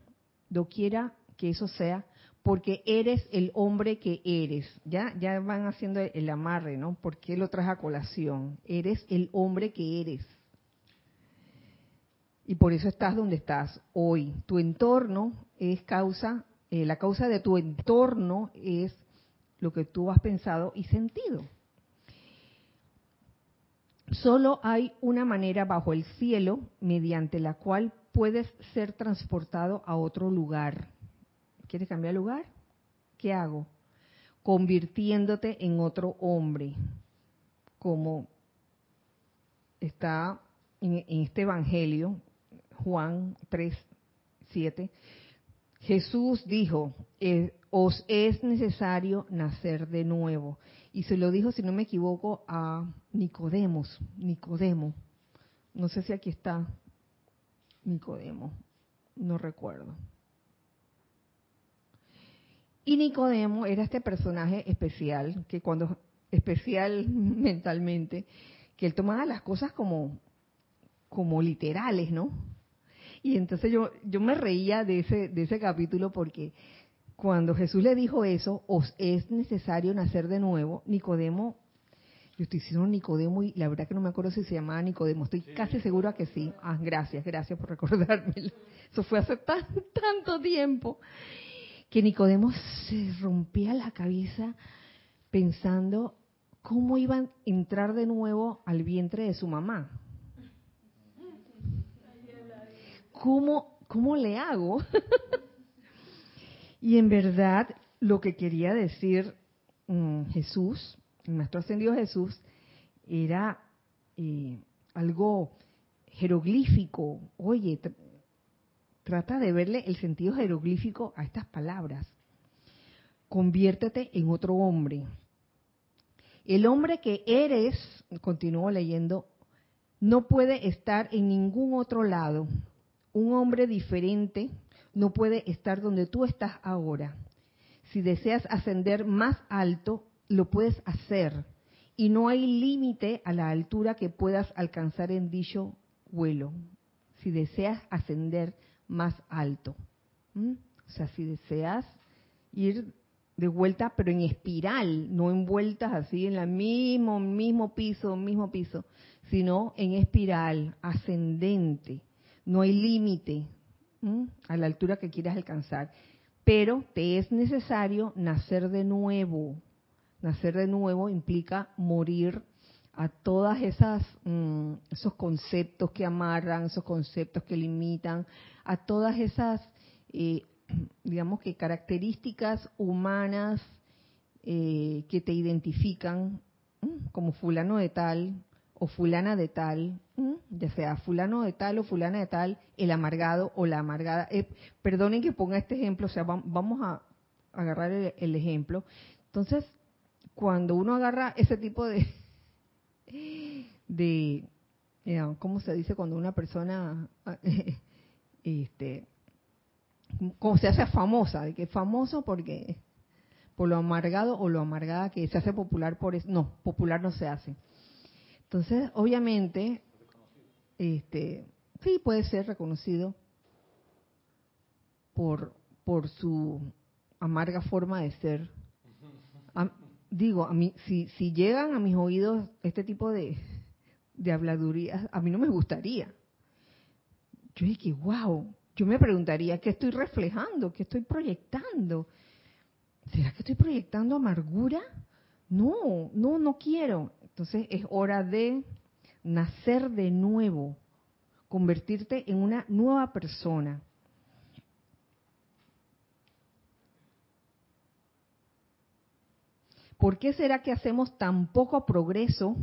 doquiera que eso sea, porque eres el hombre que eres. Ya, ya van haciendo el amarre, ¿no? ¿Por qué lo traes a colación? Eres el hombre que eres. Y por eso estás donde estás hoy. Tu entorno es causa, eh, la causa de tu entorno es lo que tú has pensado y sentido. Solo hay una manera bajo el cielo mediante la cual puedes ser transportado a otro lugar. ¿Quieres cambiar lugar? ¿Qué hago? Convirtiéndote en otro hombre, como está en, este Evangelio, Juan 3, 7. Jesús dijo, eh, os es necesario nacer de nuevo. Y se lo dijo, si no me equivoco, a Nicodemos, Nicodemo. No sé si aquí está Nicodemo, no recuerdo. Y Nicodemo era este personaje especial, que cuando, especial mentalmente, que él tomaba las cosas como, como literales, ¿no? Y entonces yo, yo me reía de ese, de ese capítulo porque cuando Jesús le dijo eso, os es necesario nacer de nuevo, Nicodemo, yo estoy diciendo Nicodemo y la verdad que no me acuerdo si se llamaba Nicodemo, estoy casi segura que sí. Ah, gracias, gracias por recordarme. Eso fue hace tan, tanto tiempo que Nicodemo se rompía la cabeza pensando cómo iban a entrar de nuevo al vientre de su mamá. ¿Cómo, cómo le hago? y en verdad lo que quería decir mm, Jesús, el Maestro Ascendido Jesús, era eh, algo jeroglífico. Oye, trata de verle el sentido jeroglífico a estas palabras. Conviértete en otro hombre. El hombre que eres, continúo leyendo, no puede estar en ningún otro lado. Un hombre diferente no puede estar donde tú estás ahora. Si deseas ascender más alto, lo puedes hacer. Y no hay límite a la altura que puedas alcanzar en dicho vuelo. Si deseas ascender más alto. O sea, si deseas ir de vuelta, pero en espiral, no en vueltas así en el mismo, mismo piso, mismo piso, sino en espiral, ascendente. No hay límite a la altura que quieras alcanzar. Pero te es necesario nacer de nuevo. Nacer de nuevo implica morir a todas esas mm, esos conceptos que amarran, esos conceptos que limitan, a todas esas eh, digamos que características humanas eh, que te identifican mm, como fulano de tal o fulana de tal, mm, ya sea fulano de tal o fulana de tal, el amargado o la amargada. Eh, perdonen que ponga este ejemplo, o sea, vamos a agarrar el ejemplo. Entonces, cuando uno agarra ese tipo de, de ¿cómo se dice cuando una persona este como se hace famosa, de que famoso porque por lo amargado o lo amargada que se hace popular por eso, no, popular no se hace. Entonces, obviamente, este, sí puede ser reconocido por por su amarga forma de ser. Digo, a mí, si, si llegan a mis oídos este tipo de, de habladurías, a mí no me gustaría. Yo dije, wow, yo me preguntaría, ¿qué estoy reflejando? ¿Qué estoy proyectando? ¿Será que estoy proyectando amargura? No, no, no quiero. Entonces es hora de nacer de nuevo, convertirte en una nueva persona. ¿Por qué será que hacemos tan poco progreso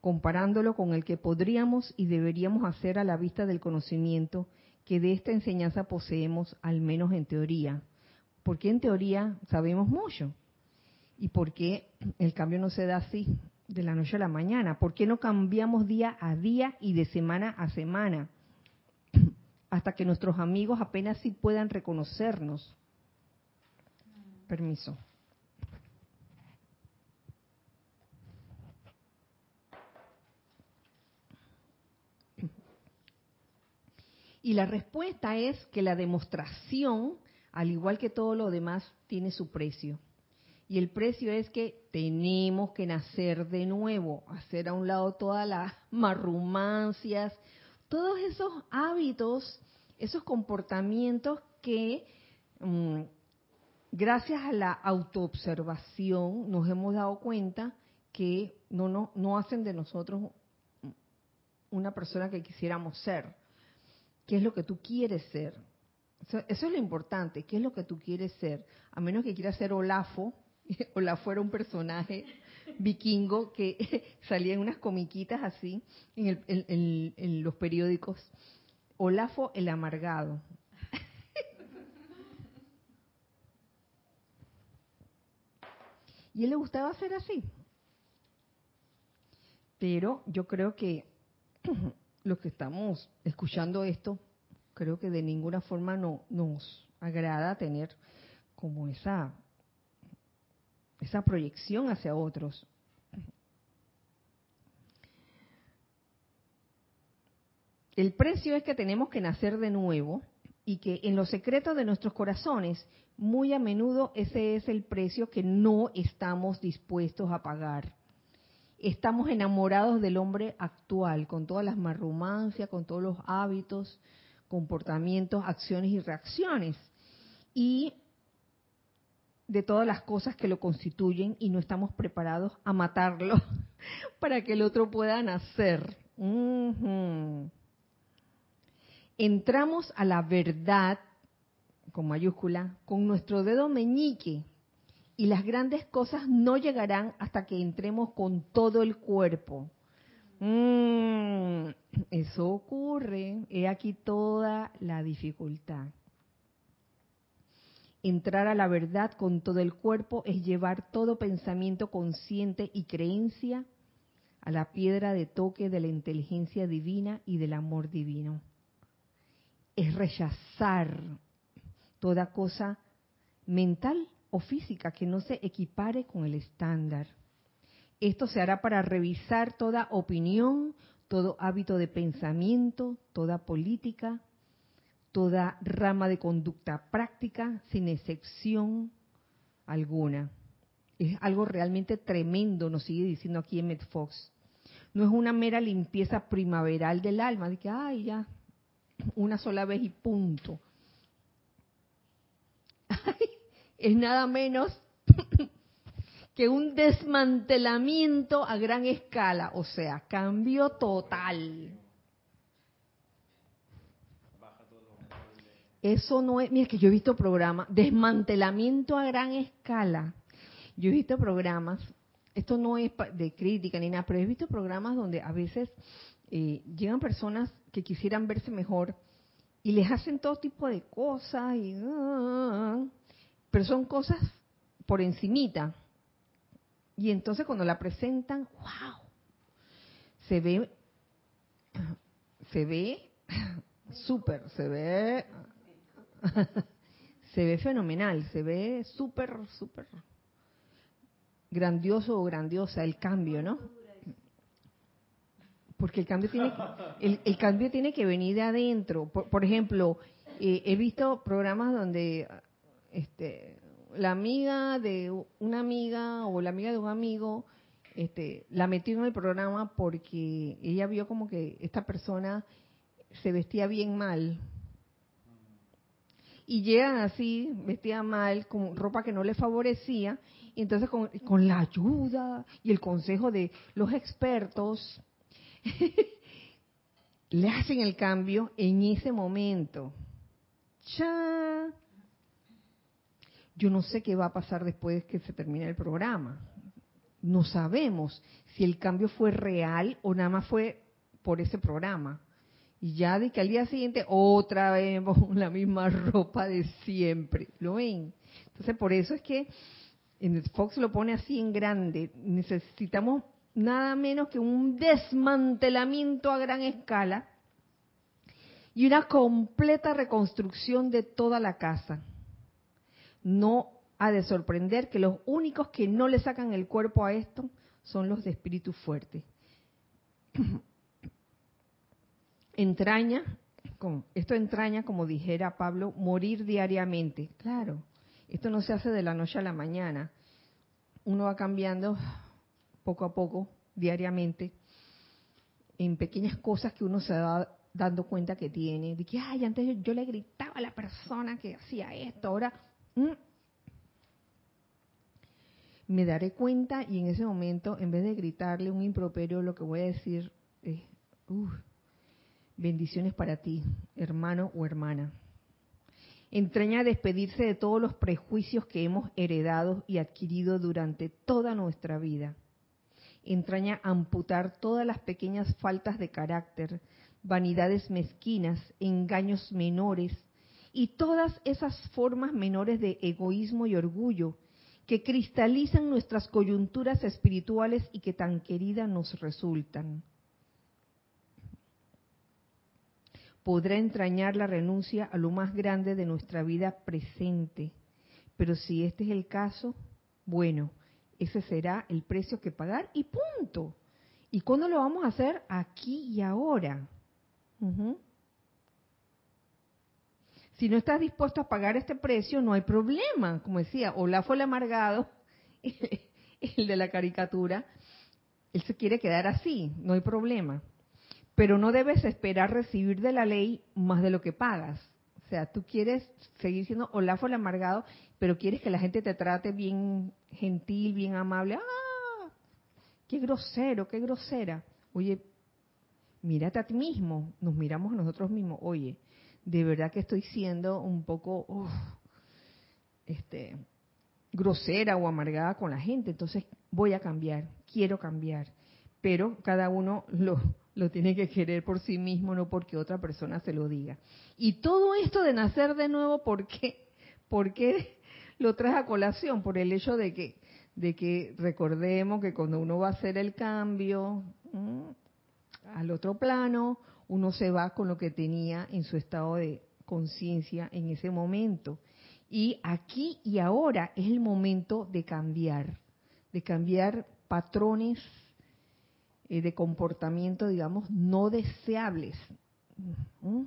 comparándolo con el que podríamos y deberíamos hacer a la vista del conocimiento que de esta enseñanza poseemos, al menos en teoría? Porque en teoría sabemos mucho. ¿Y por qué el cambio no se da así, de la noche a la mañana? ¿Por qué no cambiamos día a día y de semana a semana? Hasta que nuestros amigos apenas sí puedan reconocernos. Permiso. Y la respuesta es que la demostración, al igual que todo lo demás, tiene su precio. Y el precio es que tenemos que nacer de nuevo, hacer a un lado todas las marrumancias, todos esos hábitos, esos comportamientos que mm, gracias a la autoobservación nos hemos dado cuenta que no, no, no hacen de nosotros una persona que quisiéramos ser qué es lo que tú quieres ser. Eso, es lo importante, qué es lo que tú quieres ser. A menos que quieras ser Olafo, Olafo era un personaje vikingo que salía en unas comiquitas así en, los periódicos. Olafo el amargado. Y él le gustaba ser así. Pero yo creo que los que estamos escuchando esto, creo que de ninguna forma no, nos agrada tener como esa, esa proyección hacia otros. El precio es que tenemos que nacer de nuevo y que en los secretos de nuestros corazones, muy a menudo ese es el precio que no estamos dispuestos a pagar. Estamos enamorados del hombre actual, con todas las marrumancias, con todos los hábitos, comportamientos, acciones y reacciones. Y de todas las cosas que lo constituyen y no estamos preparados a matarlo para que el otro pueda nacer. Entramos a la verdad, con mayúscula, con nuestro dedo meñique y las grandes cosas no llegarán hasta que entremos con todo el cuerpo. Mm, eso ocurre. He aquí toda la dificultad. Entrar a la verdad con todo el cuerpo es llevar todo pensamiento consciente y creencia a la piedra de toque de la inteligencia divina y del amor divino. Es rechazar toda cosa mental o física que no se equipare con el estándar. Esto se hará para revisar toda opinión, todo hábito de pensamiento, toda política, toda rama de conducta práctica, sin excepción alguna. Es algo realmente tremendo, nos sigue diciendo aquí en Fox. No es una mera limpieza primaveral del alma, de que, ay, ya, una sola vez y punto. Es nada menos que un desmantelamiento a gran escala, o sea, cambio total. Eso no es, mira que yo he visto programas, desmantelamiento a gran escala. Yo he visto programas, esto no es de crítica ni nada, pero he visto programas donde a veces eh, llegan personas que quisieran verse mejor y les hacen todo tipo de cosas, y, ah, pero son cosas por encimita. Y entonces cuando la presentan, wow, se ve, se ve súper, se ve se ve fenomenal, se ve súper, súper grandioso o grandiosa el cambio, ¿no? Porque el cambio tiene, el, el cambio tiene que venir de adentro. Por, ejemplo, eh, he visto programas donde este, la amiga de una amiga o la amiga de un amigo este, la metió en el programa porque ella vio como que esta persona se vestía bien mal y llegan así, vestida mal, con ropa que no le favorecía, y entonces con, con la ayuda y el consejo de los expertos, le hacen el cambio en ese momento. ¡Cha! Yo no sé qué va a pasar después que se termine el programa. No sabemos si el cambio fue real o nada más fue por ese programa. Y ya de que al día siguiente otra vez la misma ropa de siempre. ¿Lo ven? Entonces por eso es que en Fox lo pone así en grande. Necesitamos nada menos que un desmantelamiento a gran escala y una completa reconstrucción de toda la casa. No ha de sorprender que los únicos que no le sacan el cuerpo a esto son los de espíritu fuerte. entraña, esto entraña, como dijera Pablo, morir diariamente. Claro, esto no se hace de la noche a la mañana. Uno va cambiando poco a poco, diariamente, en pequeñas cosas que uno se va dando cuenta que tiene. De que, ay, antes yo, le gritaba a la persona que hacía esto, ahora mm, me daré cuenta y en ese momento, en vez de gritarle un improperio, lo que voy a decir es, Bendiciones para ti, hermano o hermana. Entraña despedirse de todos los prejuicios que hemos heredado y adquirido durante toda nuestra vida. Entraña amputar todas las pequeñas faltas de carácter, vanidades mezquinas, engaños menores y todas esas formas menores de egoísmo y orgullo que cristalizan nuestras coyunturas espirituales y que tan queridas nos resultan. podrá entrañar la renuncia a lo más grande de nuestra vida presente. Pero si este es el caso, bueno, ese será el precio que pagar y punto. ¿Y cuándo lo vamos a hacer? Aquí y ahora. Si no estás dispuesto a pagar este precio, no hay problema. Como decía, Olaf fue el amargado, el de la caricatura, él se quiere quedar así, no hay problema. Pero no debes esperar recibir de la ley más de lo que pagas. O sea, tú quieres seguir siendo Olaf el amargado, pero quieres que la gente te trate bien gentil, bien amable. ¡Ah! ¡Qué grosero, qué grosera! Oye, mírate a ti mismo, nos miramos a nosotros mismos. Oye, de verdad que estoy siendo un poco este, grosera o amargada con la gente, entonces voy a cambiar, quiero cambiar. Pero cada uno lo, lo tiene que querer por sí mismo, no porque otra persona se lo diga. Y todo esto de nacer de nuevo, ¿por qué? ¿Por qué lo traes a colación? Por el hecho de que, de que recordemos que cuando uno va a hacer el cambio al otro plano, uno se va con lo que tenía en su estado de conciencia en ese momento. Y aquí y ahora es el momento de cambiar, de cambiar patrones eh, de comportamiento, digamos, no deseables. ¿Mm?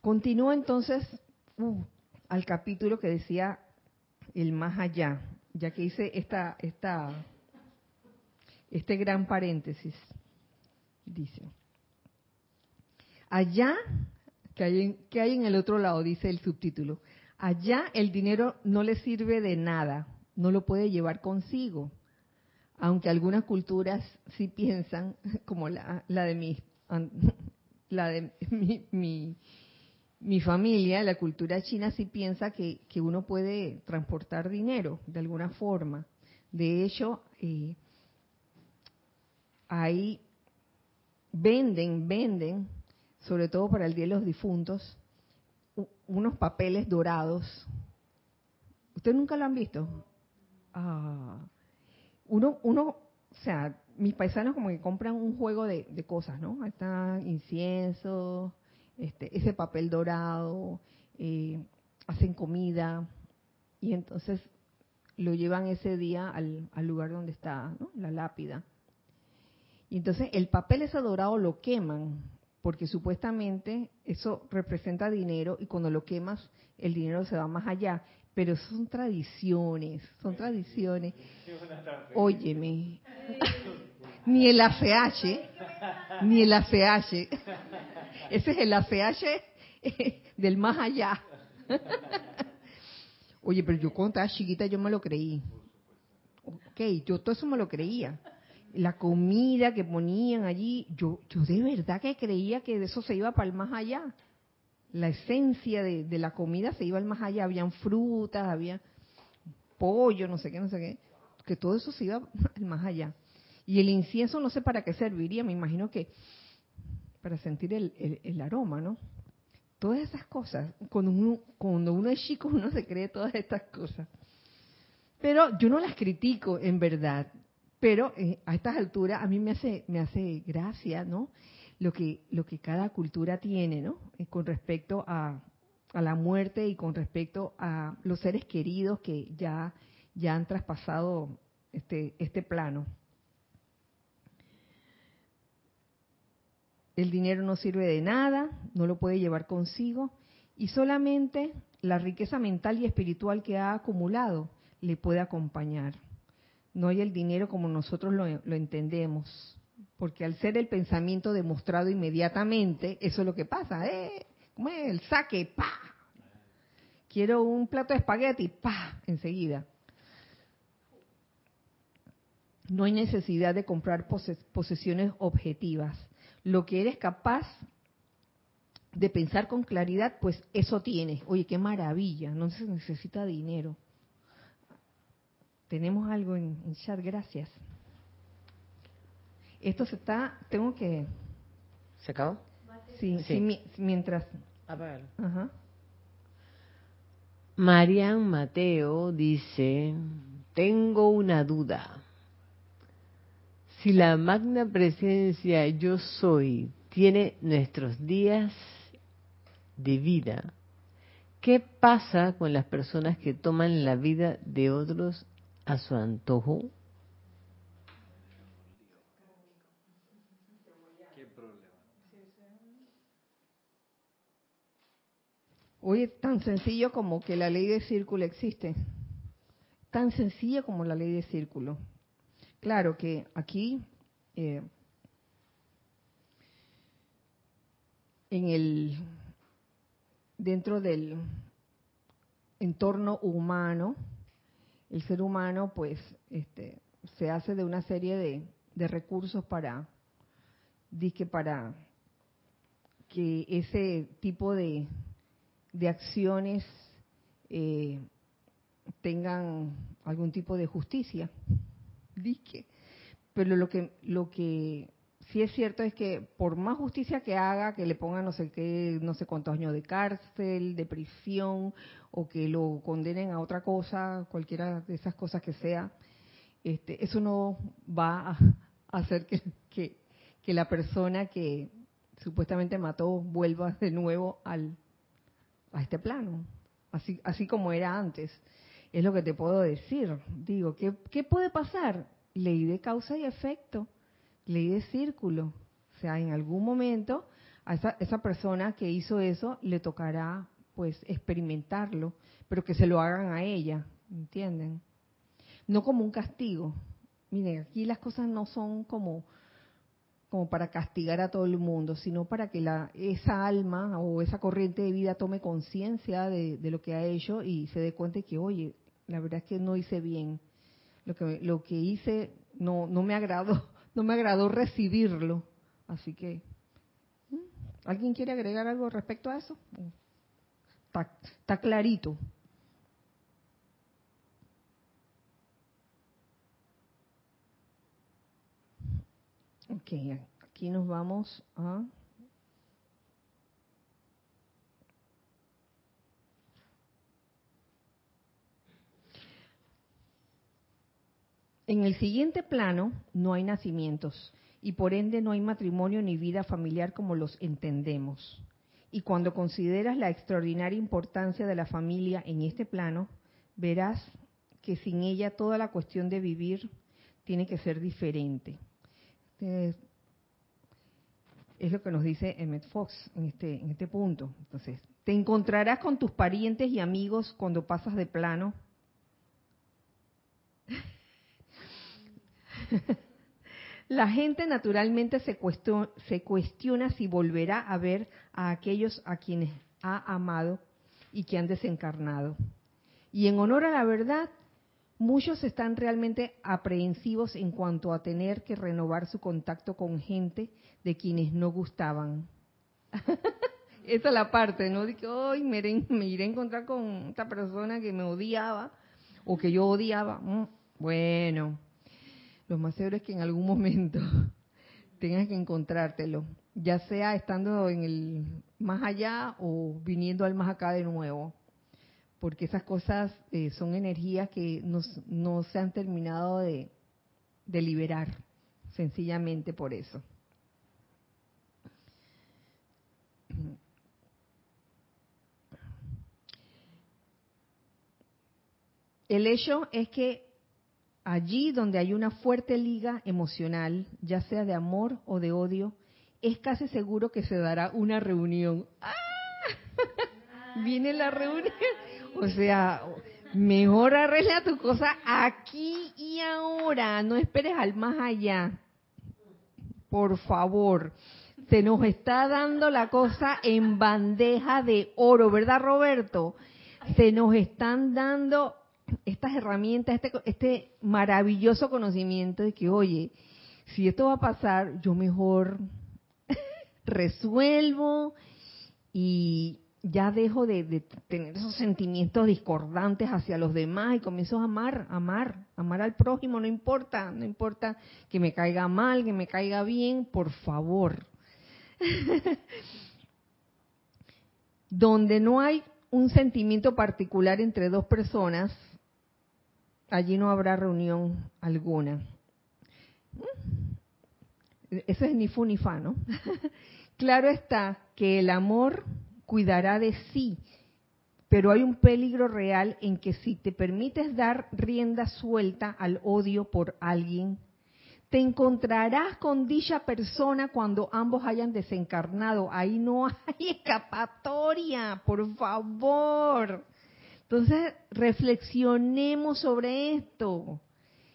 Continúa entonces uh, al capítulo que decía el más allá, ya que hice esta, esta, este gran paréntesis. Dice, allá, que hay, en, que hay en el otro lado, dice el subtítulo, allá el dinero no le sirve de nada, no lo puede llevar consigo, aunque algunas culturas sí piensan, como la, de mi, la de mi, mi, mi familia, la cultura china sí piensa que, que, uno puede transportar dinero de alguna forma. De hecho, eh, ahí venden, venden, sobre todo para el Día de los Difuntos, unos papeles dorados. ¿Ustedes nunca lo han visto? Ah, uno, uno, o sea, mis paisanos como que compran un juego de, cosas, ¿no? Está incienso, este, ese papel dorado, eh, hacen comida y entonces lo llevan ese día al, al lugar donde está ¿no? la lápida. Y entonces el papel ese dorado lo queman porque supuestamente eso representa dinero y cuando lo quemas el dinero se va más allá. Pero son tradiciones, son tradiciones. Óyeme, ni el ACH, ni el ACH, ese es el ACH del más allá. Oye, pero yo cuando estaba chiquita yo me lo creí. Ok, yo todo eso me lo creía la comida que ponían allí, yo, yo de verdad que creía que de eso se iba para el más allá. La esencia de, la comida se iba al más allá. Habían frutas, había pollo, no sé qué, no sé qué. Que todo eso se iba al más allá. Y el incienso no sé para qué serviría, me imagino que para sentir el, el, el aroma, ¿no? Todas esas cosas. Cuando uno, cuando uno es chico, uno se cree todas estas cosas. Pero yo no las critico, en verdad. Pero eh, a estas alturas a mí me hace, me hace gracia, ¿no? Lo que, lo que cada cultura tiene, ¿no? Eh, con respecto a, a la muerte y con respecto a los seres queridos que ya, ya han traspasado este, este plano. El dinero no sirve de nada, no lo puede llevar consigo y solamente la riqueza mental y espiritual que ha acumulado le puede acompañar no hay el dinero como nosotros lo, entendemos. Porque al ser el pensamiento demostrado inmediatamente, eso es lo que pasa. ¿eh? ¿Cómo es? El saque, pa. Quiero un plato de espagueti, pa, enseguida. No hay necesidad de comprar poses posesiones objetivas. Lo que eres capaz de pensar con claridad, pues eso tienes. Oye, qué maravilla, no se necesita dinero. Tenemos algo en, en chat, gracias. Esto se está, tengo que... ¿Se acabó? Sí, sí. sí mientras... Apágalo. Ajá. Marian Mateo dice, tengo una duda. Si la magna presencia yo soy tiene nuestros días de vida, ¿qué pasa con las personas que toman la vida de otros a su antojo? Oye, tan sencillo como que la ley de círculo existe. Tan sencillo como la ley de círculo. Claro que aquí, eh, en el, dentro del entorno humano, el ser humano pues este, se hace de una serie de, de recursos para, que para que ese tipo de, de acciones eh, tengan algún tipo de justicia. Disque. Pero lo que, lo que sí es cierto es que por más justicia que haga, que le pongan no sé qué, no sé cuántos años de cárcel, de prisión, o que lo condenen a otra cosa, cualquiera de esas cosas que sea, este, eso no va a hacer que, la persona que supuestamente mató vuelva de nuevo al, a este plano, así, así como era antes. Es lo que te puedo decir. Digo, ¿qué, ¿qué puede pasar? Ley de causa y efecto, ley de círculo. O sea, en algún momento a esa, esa persona que hizo eso le tocará pues experimentarlo, pero que se lo hagan a ella, ¿entienden? No como un castigo. Miren, aquí las cosas no son como como para castigar a todo el mundo, sino para que la, esa alma o esa corriente de vida tome conciencia de, lo que ha hecho y se dé cuenta que, oye, la verdad es que no hice bien. Lo que, lo que hice no, no me agradó, no me agradó recibirlo. Así que, ¿alguien quiere agregar algo respecto a eso? Está, está clarito. Ok, aquí nos vamos a... En el siguiente plano no hay nacimientos y por ende no hay matrimonio ni vida familiar como los entendemos. Y cuando consideras la extraordinaria importancia de la familia en este plano, verás que sin ella toda la cuestión de vivir tiene que ser diferente. Es lo que nos dice Emmett Fox en este, en este punto. Entonces, te encontrarás con tus parientes y amigos cuando pasas de plano. La gente naturalmente se, se cuestiona si volverá a ver a aquellos a quienes ha amado y que han desencarnado. Y en honor a la verdad, Muchos están realmente aprehensivos en cuanto a tener que renovar su contacto con gente de quienes no gustaban. Esa es la parte, ¿no? De que hoy me, iré a encontrar con esta persona que me odiaba o que yo odiaba. Mm, bueno, lo más seguro es que en algún momento tengas que encontrártelo, ya sea estando en el más allá o viniendo al más acá de nuevo porque esas cosas eh, son energías que no se han terminado de, liberar, sencillamente por eso. El hecho es que allí donde hay una fuerte liga emocional, ya sea de amor o de odio, es casi seguro que se dará una reunión. ¡Ah! Viene la reunión. O sea, mejor arregla tu cosa aquí y ahora, no esperes al más allá. Por favor, se nos está dando la cosa en bandeja de oro, ¿verdad Roberto? Se nos están dando estas herramientas, este, este maravilloso conocimiento de que, oye, si esto va a pasar, yo mejor resuelvo y ya dejo de, tener esos sentimientos discordantes hacia los demás y comienzo a amar, amar, amar al prójimo, no importa, no importa que me caiga mal, que me caiga bien, por favor. Donde no hay un sentimiento particular entre dos personas, allí no habrá reunión alguna. Eso es ni fu ni fa, ¿no? claro está que el amor cuidará de sí. Pero hay un peligro real en que si te permites dar rienda suelta al odio por alguien, te encontrarás con dicha persona cuando ambos hayan desencarnado. Ahí no hay escapatoria, por favor. Entonces, reflexionemos sobre esto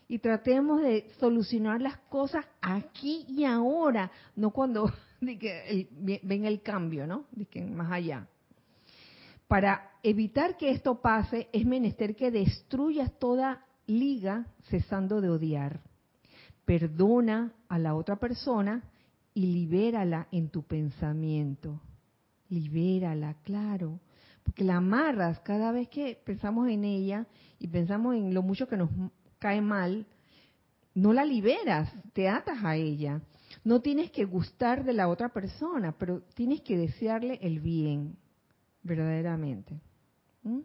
y tratemos de solucionar las cosas aquí y ahora, no cuando venga el cambio, ¿no? más allá. Para evitar que esto pase, es menester que destruyas toda liga cesando de odiar. Perdona a la otra persona y libérala en tu pensamiento. Libérala, claro. La amarras cada vez que pensamos en ella y pensamos en lo mucho que nos cae mal, no la liberas, te atas a ella. No tienes que gustar de la otra persona, pero tienes que desearle el bien, verdaderamente. ¿Mm?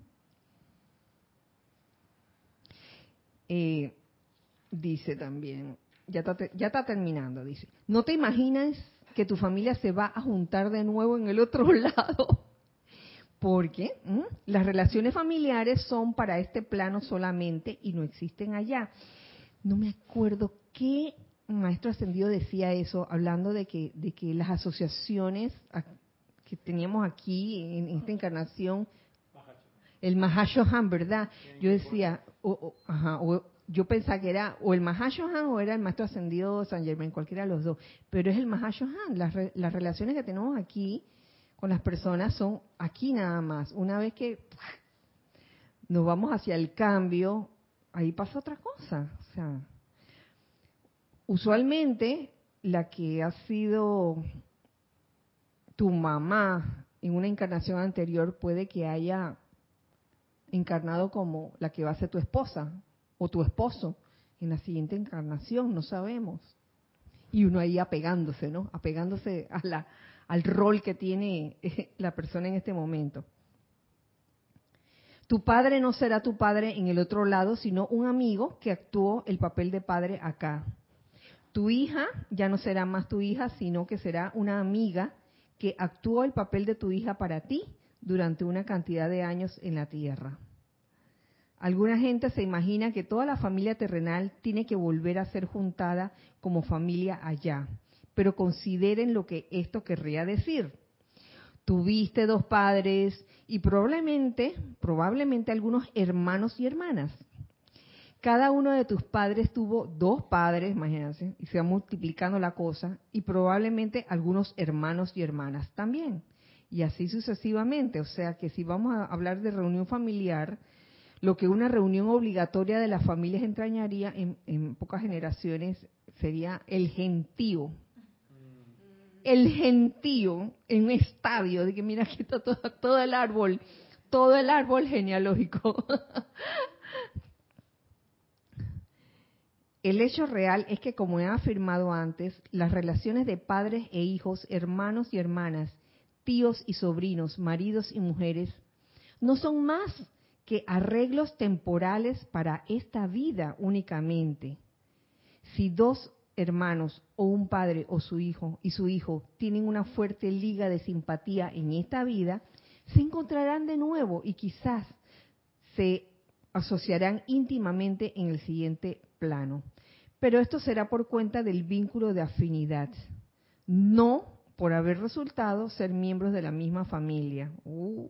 Eh, dice también, ya está, ya está terminando, dice, no te imaginas que tu familia se va a juntar de nuevo en el otro lado porque las relaciones familiares son para este plano solamente y no existen allá. No me acuerdo qué maestro ascendido decía eso, hablando de que, de que las asociaciones que teníamos aquí en, esta encarnación, el Mahashohan, ¿verdad? Yo decía, yo pensaba que era o el Mahashohan o era el maestro ascendido San Germain, cualquiera de los dos, pero es el Mahashohan. Las, las relaciones que tenemos aquí con las personas son aquí nada más. Una vez que nos vamos hacia el cambio, ahí pasa otra cosa. O sea, usualmente la que ha sido tu mamá en una encarnación anterior puede que haya encarnado como la que va a ser tu esposa o tu esposo en la siguiente encarnación, no sabemos. Y uno ahí apegándose, ¿no? Apegándose a la, al rol que tiene eh, la persona en este momento. Tu padre no será tu padre en el otro lado, sino un amigo que actuó el papel de padre acá. Tu hija ya no será más tu hija, sino que será una amiga que actuó el papel de tu hija para ti durante una cantidad de años en la tierra. Alguna gente se imagina que toda la familia terrenal tiene que volver a ser juntada como familia allá pero consideren lo que esto querría decir. Tuviste dos padres y probablemente, probablemente algunos hermanos y hermanas. Cada uno de tus padres tuvo dos padres, imagínense, y se va multiplicando la cosa, y probablemente algunos hermanos y hermanas también. Y así sucesivamente. O sea que si vamos a hablar de reunión familiar, lo que una reunión obligatoria de las familias entrañaría en, en pocas generaciones sería el gentío, el gentío en un estadio de que mira aquí está todo, el árbol, todo el árbol genealógico. El hecho real es que, como he afirmado antes, las relaciones de padres e hijos, hermanos y hermanas, tíos y sobrinos, maridos y mujeres, no son más que arreglos temporales para esta vida únicamente. Si dos hermanos o un padre o su hijo y su hijo tienen una fuerte liga de simpatía en esta vida, se encontrarán de nuevo y quizás se asociarán íntimamente en el siguiente plano. Pero esto será por cuenta del vínculo de afinidad, no por haber resultado ser miembros de la misma familia. Uh.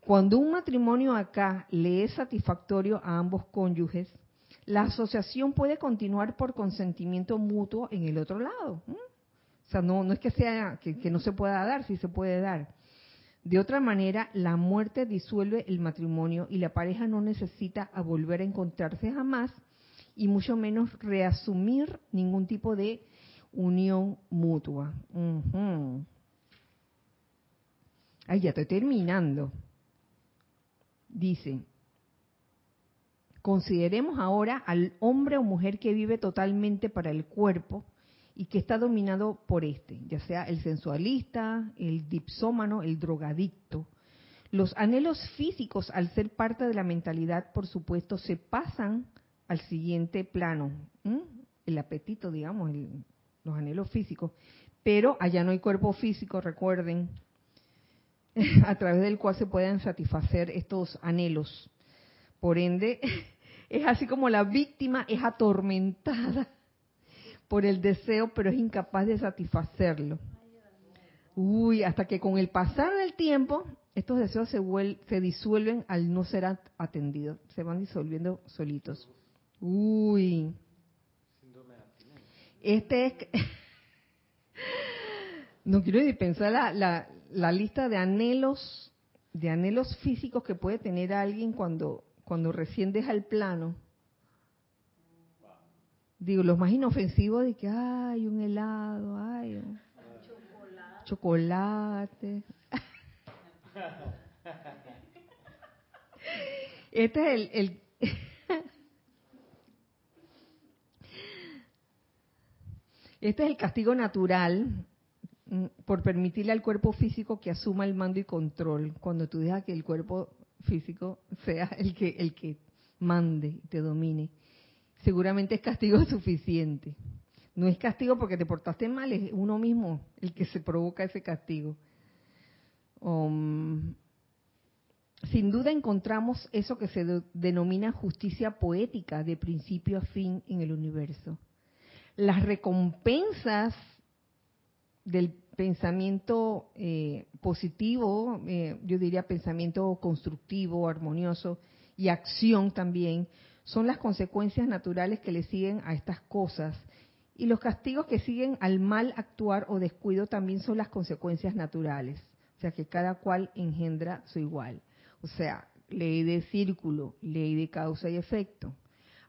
Cuando un matrimonio acá le es satisfactorio a ambos cónyuges, la asociación puede continuar por consentimiento mutuo en el otro lado. O sea, no, no es que sea que, que no se pueda dar, sí se puede dar. De otra manera, la muerte disuelve el matrimonio y la pareja no necesita volver a encontrarse jamás y mucho menos reasumir ningún tipo de unión mutua. Ahí ya estoy terminando. Dice, Consideremos ahora al hombre o mujer que vive totalmente para el cuerpo y que está dominado por este, ya sea el sensualista, el dipsómano, el drogadicto. Los anhelos físicos, al ser parte de la mentalidad, por supuesto, se pasan al siguiente plano. El apetito, digamos, los anhelos físicos. Pero allá no hay cuerpo físico, recuerden, a través del cual se puedan satisfacer estos anhelos. Por ende, es así como la víctima es atormentada por el deseo, pero es incapaz de satisfacerlo. Uy, hasta que con el pasar del tiempo, estos deseos se, se disuelven al no ser atendidos, se van disolviendo solitos. Uy. Este es... no quiero ni pensar la, la, la lista de anhelos de anhelos físicos que puede tener alguien cuando, cuando recién deja el plano. Digo, los más inofensivos de que hay un helado, hay un chocolate. Este es el, el este es el castigo natural Mm, por permitirle al cuerpo físico que asuma el mando y control, cuando tú dejas que el cuerpo físico sea el que, el que mande y te domine, seguramente es castigo suficiente. No es castigo porque te portaste mal, es uno mismo el que se provoca ese castigo. Um, sin duda encontramos eso que se denomina justicia poética de principio a fin en el universo. Las recompensas del pensamiento eh, positivo, eh, yo diría pensamiento constructivo, armonioso y acción también, son las consecuencias naturales que le siguen a estas cosas. Y los castigos que siguen al mal actuar o descuido también son las consecuencias naturales. O sea que cada cual engendra su igual. O sea, ley de círculo, ley de causa y efecto.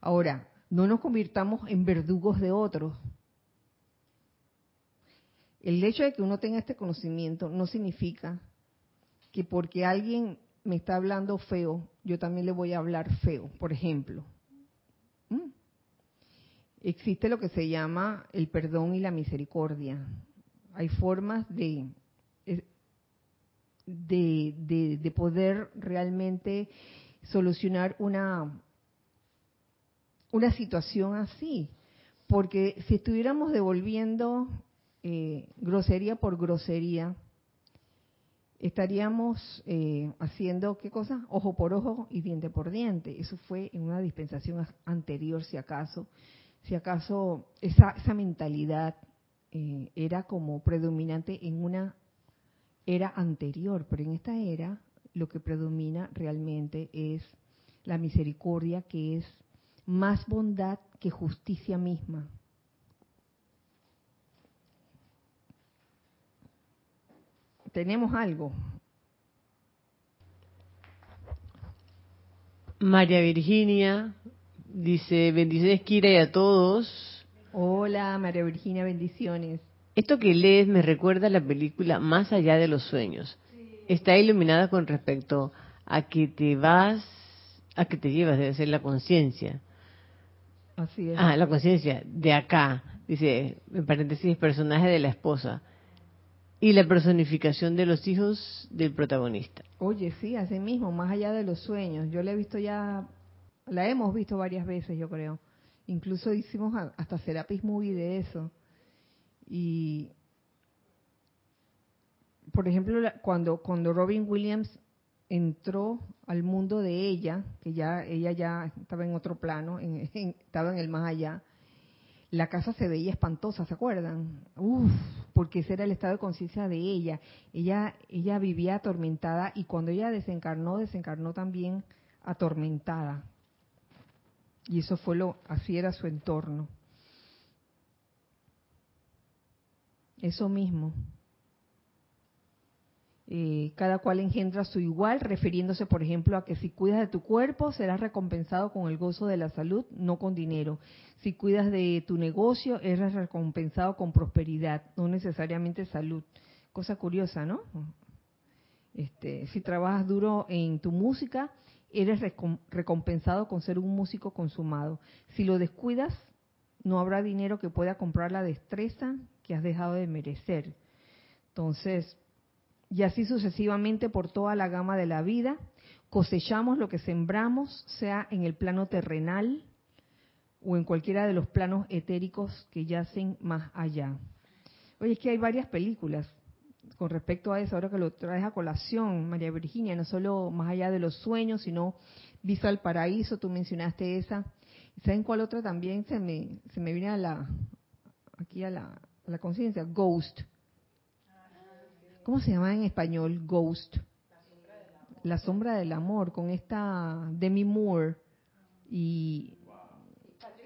Ahora, no nos convirtamos en verdugos de otros, el hecho de que uno tenga este conocimiento no significa que porque alguien me está hablando feo, yo también le voy a hablar feo, por ejemplo. ¿Mm? Existe lo que se llama el perdón y la misericordia. Hay formas de, de, de poder realmente solucionar una, una situación así. Porque si estuviéramos devolviendo eh, grosería por grosería, estaríamos eh, haciendo, ¿qué cosa? Ojo por ojo y diente por diente. Eso fue en una dispensación anterior, si acaso. Si acaso esa, esa mentalidad eh, era como predominante en una era anterior, pero en esta era lo que predomina realmente es la misericordia, que es más bondad que justicia misma. Tenemos algo. María Virginia dice, bendiciones Kira y a todos. Hola María Virginia, bendiciones. Esto que lees me recuerda a la película Más allá de los sueños. Está iluminada con respecto a que te vas, a que te llevas, debe ser la conciencia. Así es. Ah, la conciencia, de acá. Dice, en paréntesis, personaje de la esposa y la personificación de los hijos del protagonista. Oye, sí, así mismo, más allá de los sueños. Yo la he visto ya, la hemos visto varias veces, yo creo. Incluso hicimos hasta Serapis Movie de eso. Y, por ejemplo, cuando, cuando Robin Williams entró al mundo de ella, que ya ella ya estaba en otro plano, estaba en el más allá, la casa se veía espantosa, ¿se acuerdan? Uf, porque ese era el estado de conciencia de ella. Ella, ella vivía atormentada y cuando ella desencarnó, desencarnó también atormentada. Y eso fue lo, así era su entorno. Eso mismo. Eh, cada cual engendra su igual, refiriéndose, por ejemplo, a que si cuidas de tu cuerpo, serás recompensado con el gozo de la salud, no con dinero. Si cuidas de tu negocio, eres recompensado con prosperidad, no necesariamente salud. Cosa curiosa, ¿no? Este, si trabajas duro en tu música, eres recompensado con ser un músico consumado. Si lo descuidas, no habrá dinero que pueda comprar la destreza que has dejado de merecer. Entonces, y así sucesivamente por toda la gama de la vida. Cosechamos lo que sembramos, sea en el plano terrenal o en cualquiera de los planos etéricos que yacen más allá. Oye, es que hay varias películas con respecto a eso, ahora que lo traes a colación, María Virginia, no solo más allá de los sueños, sino Visa al Paraíso, tú mencionaste esa. ¿Saben cuál otra también se me, se me viene a la, aquí a la, a la conciencia, Ghost. ¿Cómo se llama en español? Ghost. La sombra del amor, con esta Demi Moore y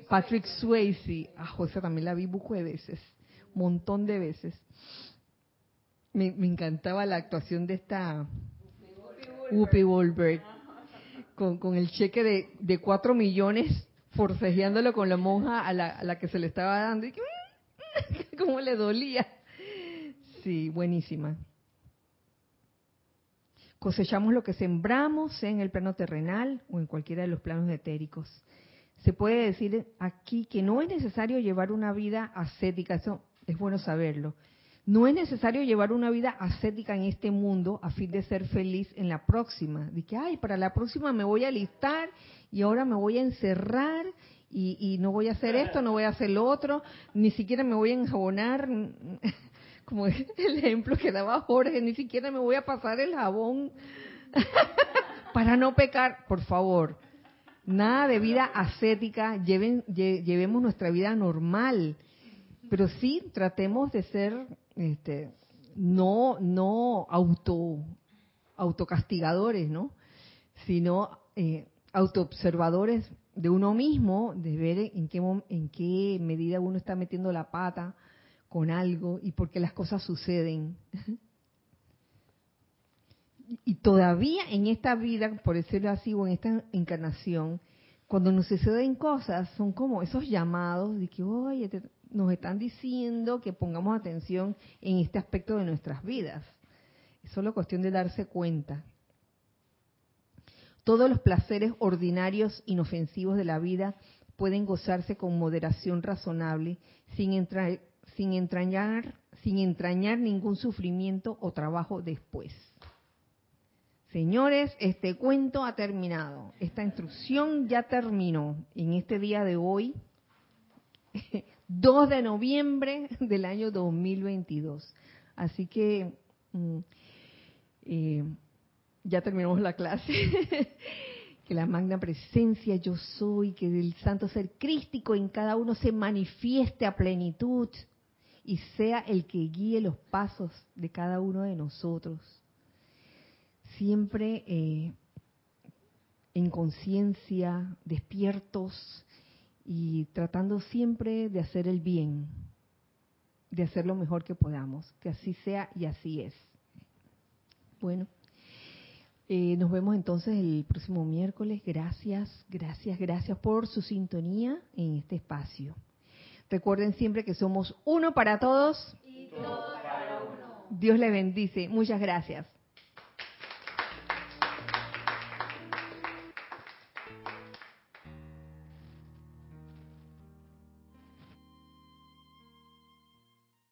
Patrick Swayze. Ah, José también la vi buco de veces, montón de veces. Me, encantaba la actuación de esta Whoopi Goldberg con, el cheque de, de 4 millones forcejeándolo con la monja a la, a la que se le estaba dando. Y cómo le dolía. Sí, buenísima. Cosechamos lo que sembramos, en el plano terrenal o en cualquiera de los planos etéricos. Se puede decir aquí que no es necesario llevar una vida ascética, eso es bueno saberlo. No es necesario llevar una vida ascética en este mundo a fin de ser feliz en la próxima. De ay, para la próxima me voy a listar y ahora me voy a encerrar y, y no voy a hacer esto, no voy a hacer lo otro, ni siquiera me voy a enjabonar, como el ejemplo que daba Jorge, ni siquiera me voy a pasar el jabón para no pecar, por favor. Nada de vida ascética, llevemos nuestra vida normal, pero sí tratemos de ser este, no, no auto, autocastigadores, ¿no? Sino eh, autoobservadores de uno mismo, de ver en qué, en qué medida uno está metiendo la pata con algo y por qué las cosas suceden. y todavía en esta vida, por decirlo así, o en esta encarnación, cuando nos suceden cosas, son como esos llamados de que, oye, nos están diciendo que pongamos atención en este aspecto de nuestras vidas. Es solo cuestión de darse cuenta. Todos los placeres ordinarios, inofensivos de la vida pueden gozarse con moderación razonable, sin, entrar, sin, entrañar, sin entrañar ningún sufrimiento o trabajo después. Señores, este cuento ha terminado. Esta instrucción ya terminó en este día de hoy, 2 de noviembre del año 2022. Así que mm, eh, ya terminamos la clase. que la magna presencia yo soy, que el santo ser crístico en cada uno se manifieste a plenitud y sea el que guíe los pasos de cada uno de nosotros. Siempre eh, en conciencia, despiertos, y tratando siempre de hacer el bien, de hacer lo mejor que podamos, que así sea y así es. Bueno, eh, nos vemos entonces el próximo miércoles. Gracias, gracias, gracias por su sintonía en este espacio. Recuerden siempre que somos uno para todos y todos para uno. Dios le bendice. Muchas gracias.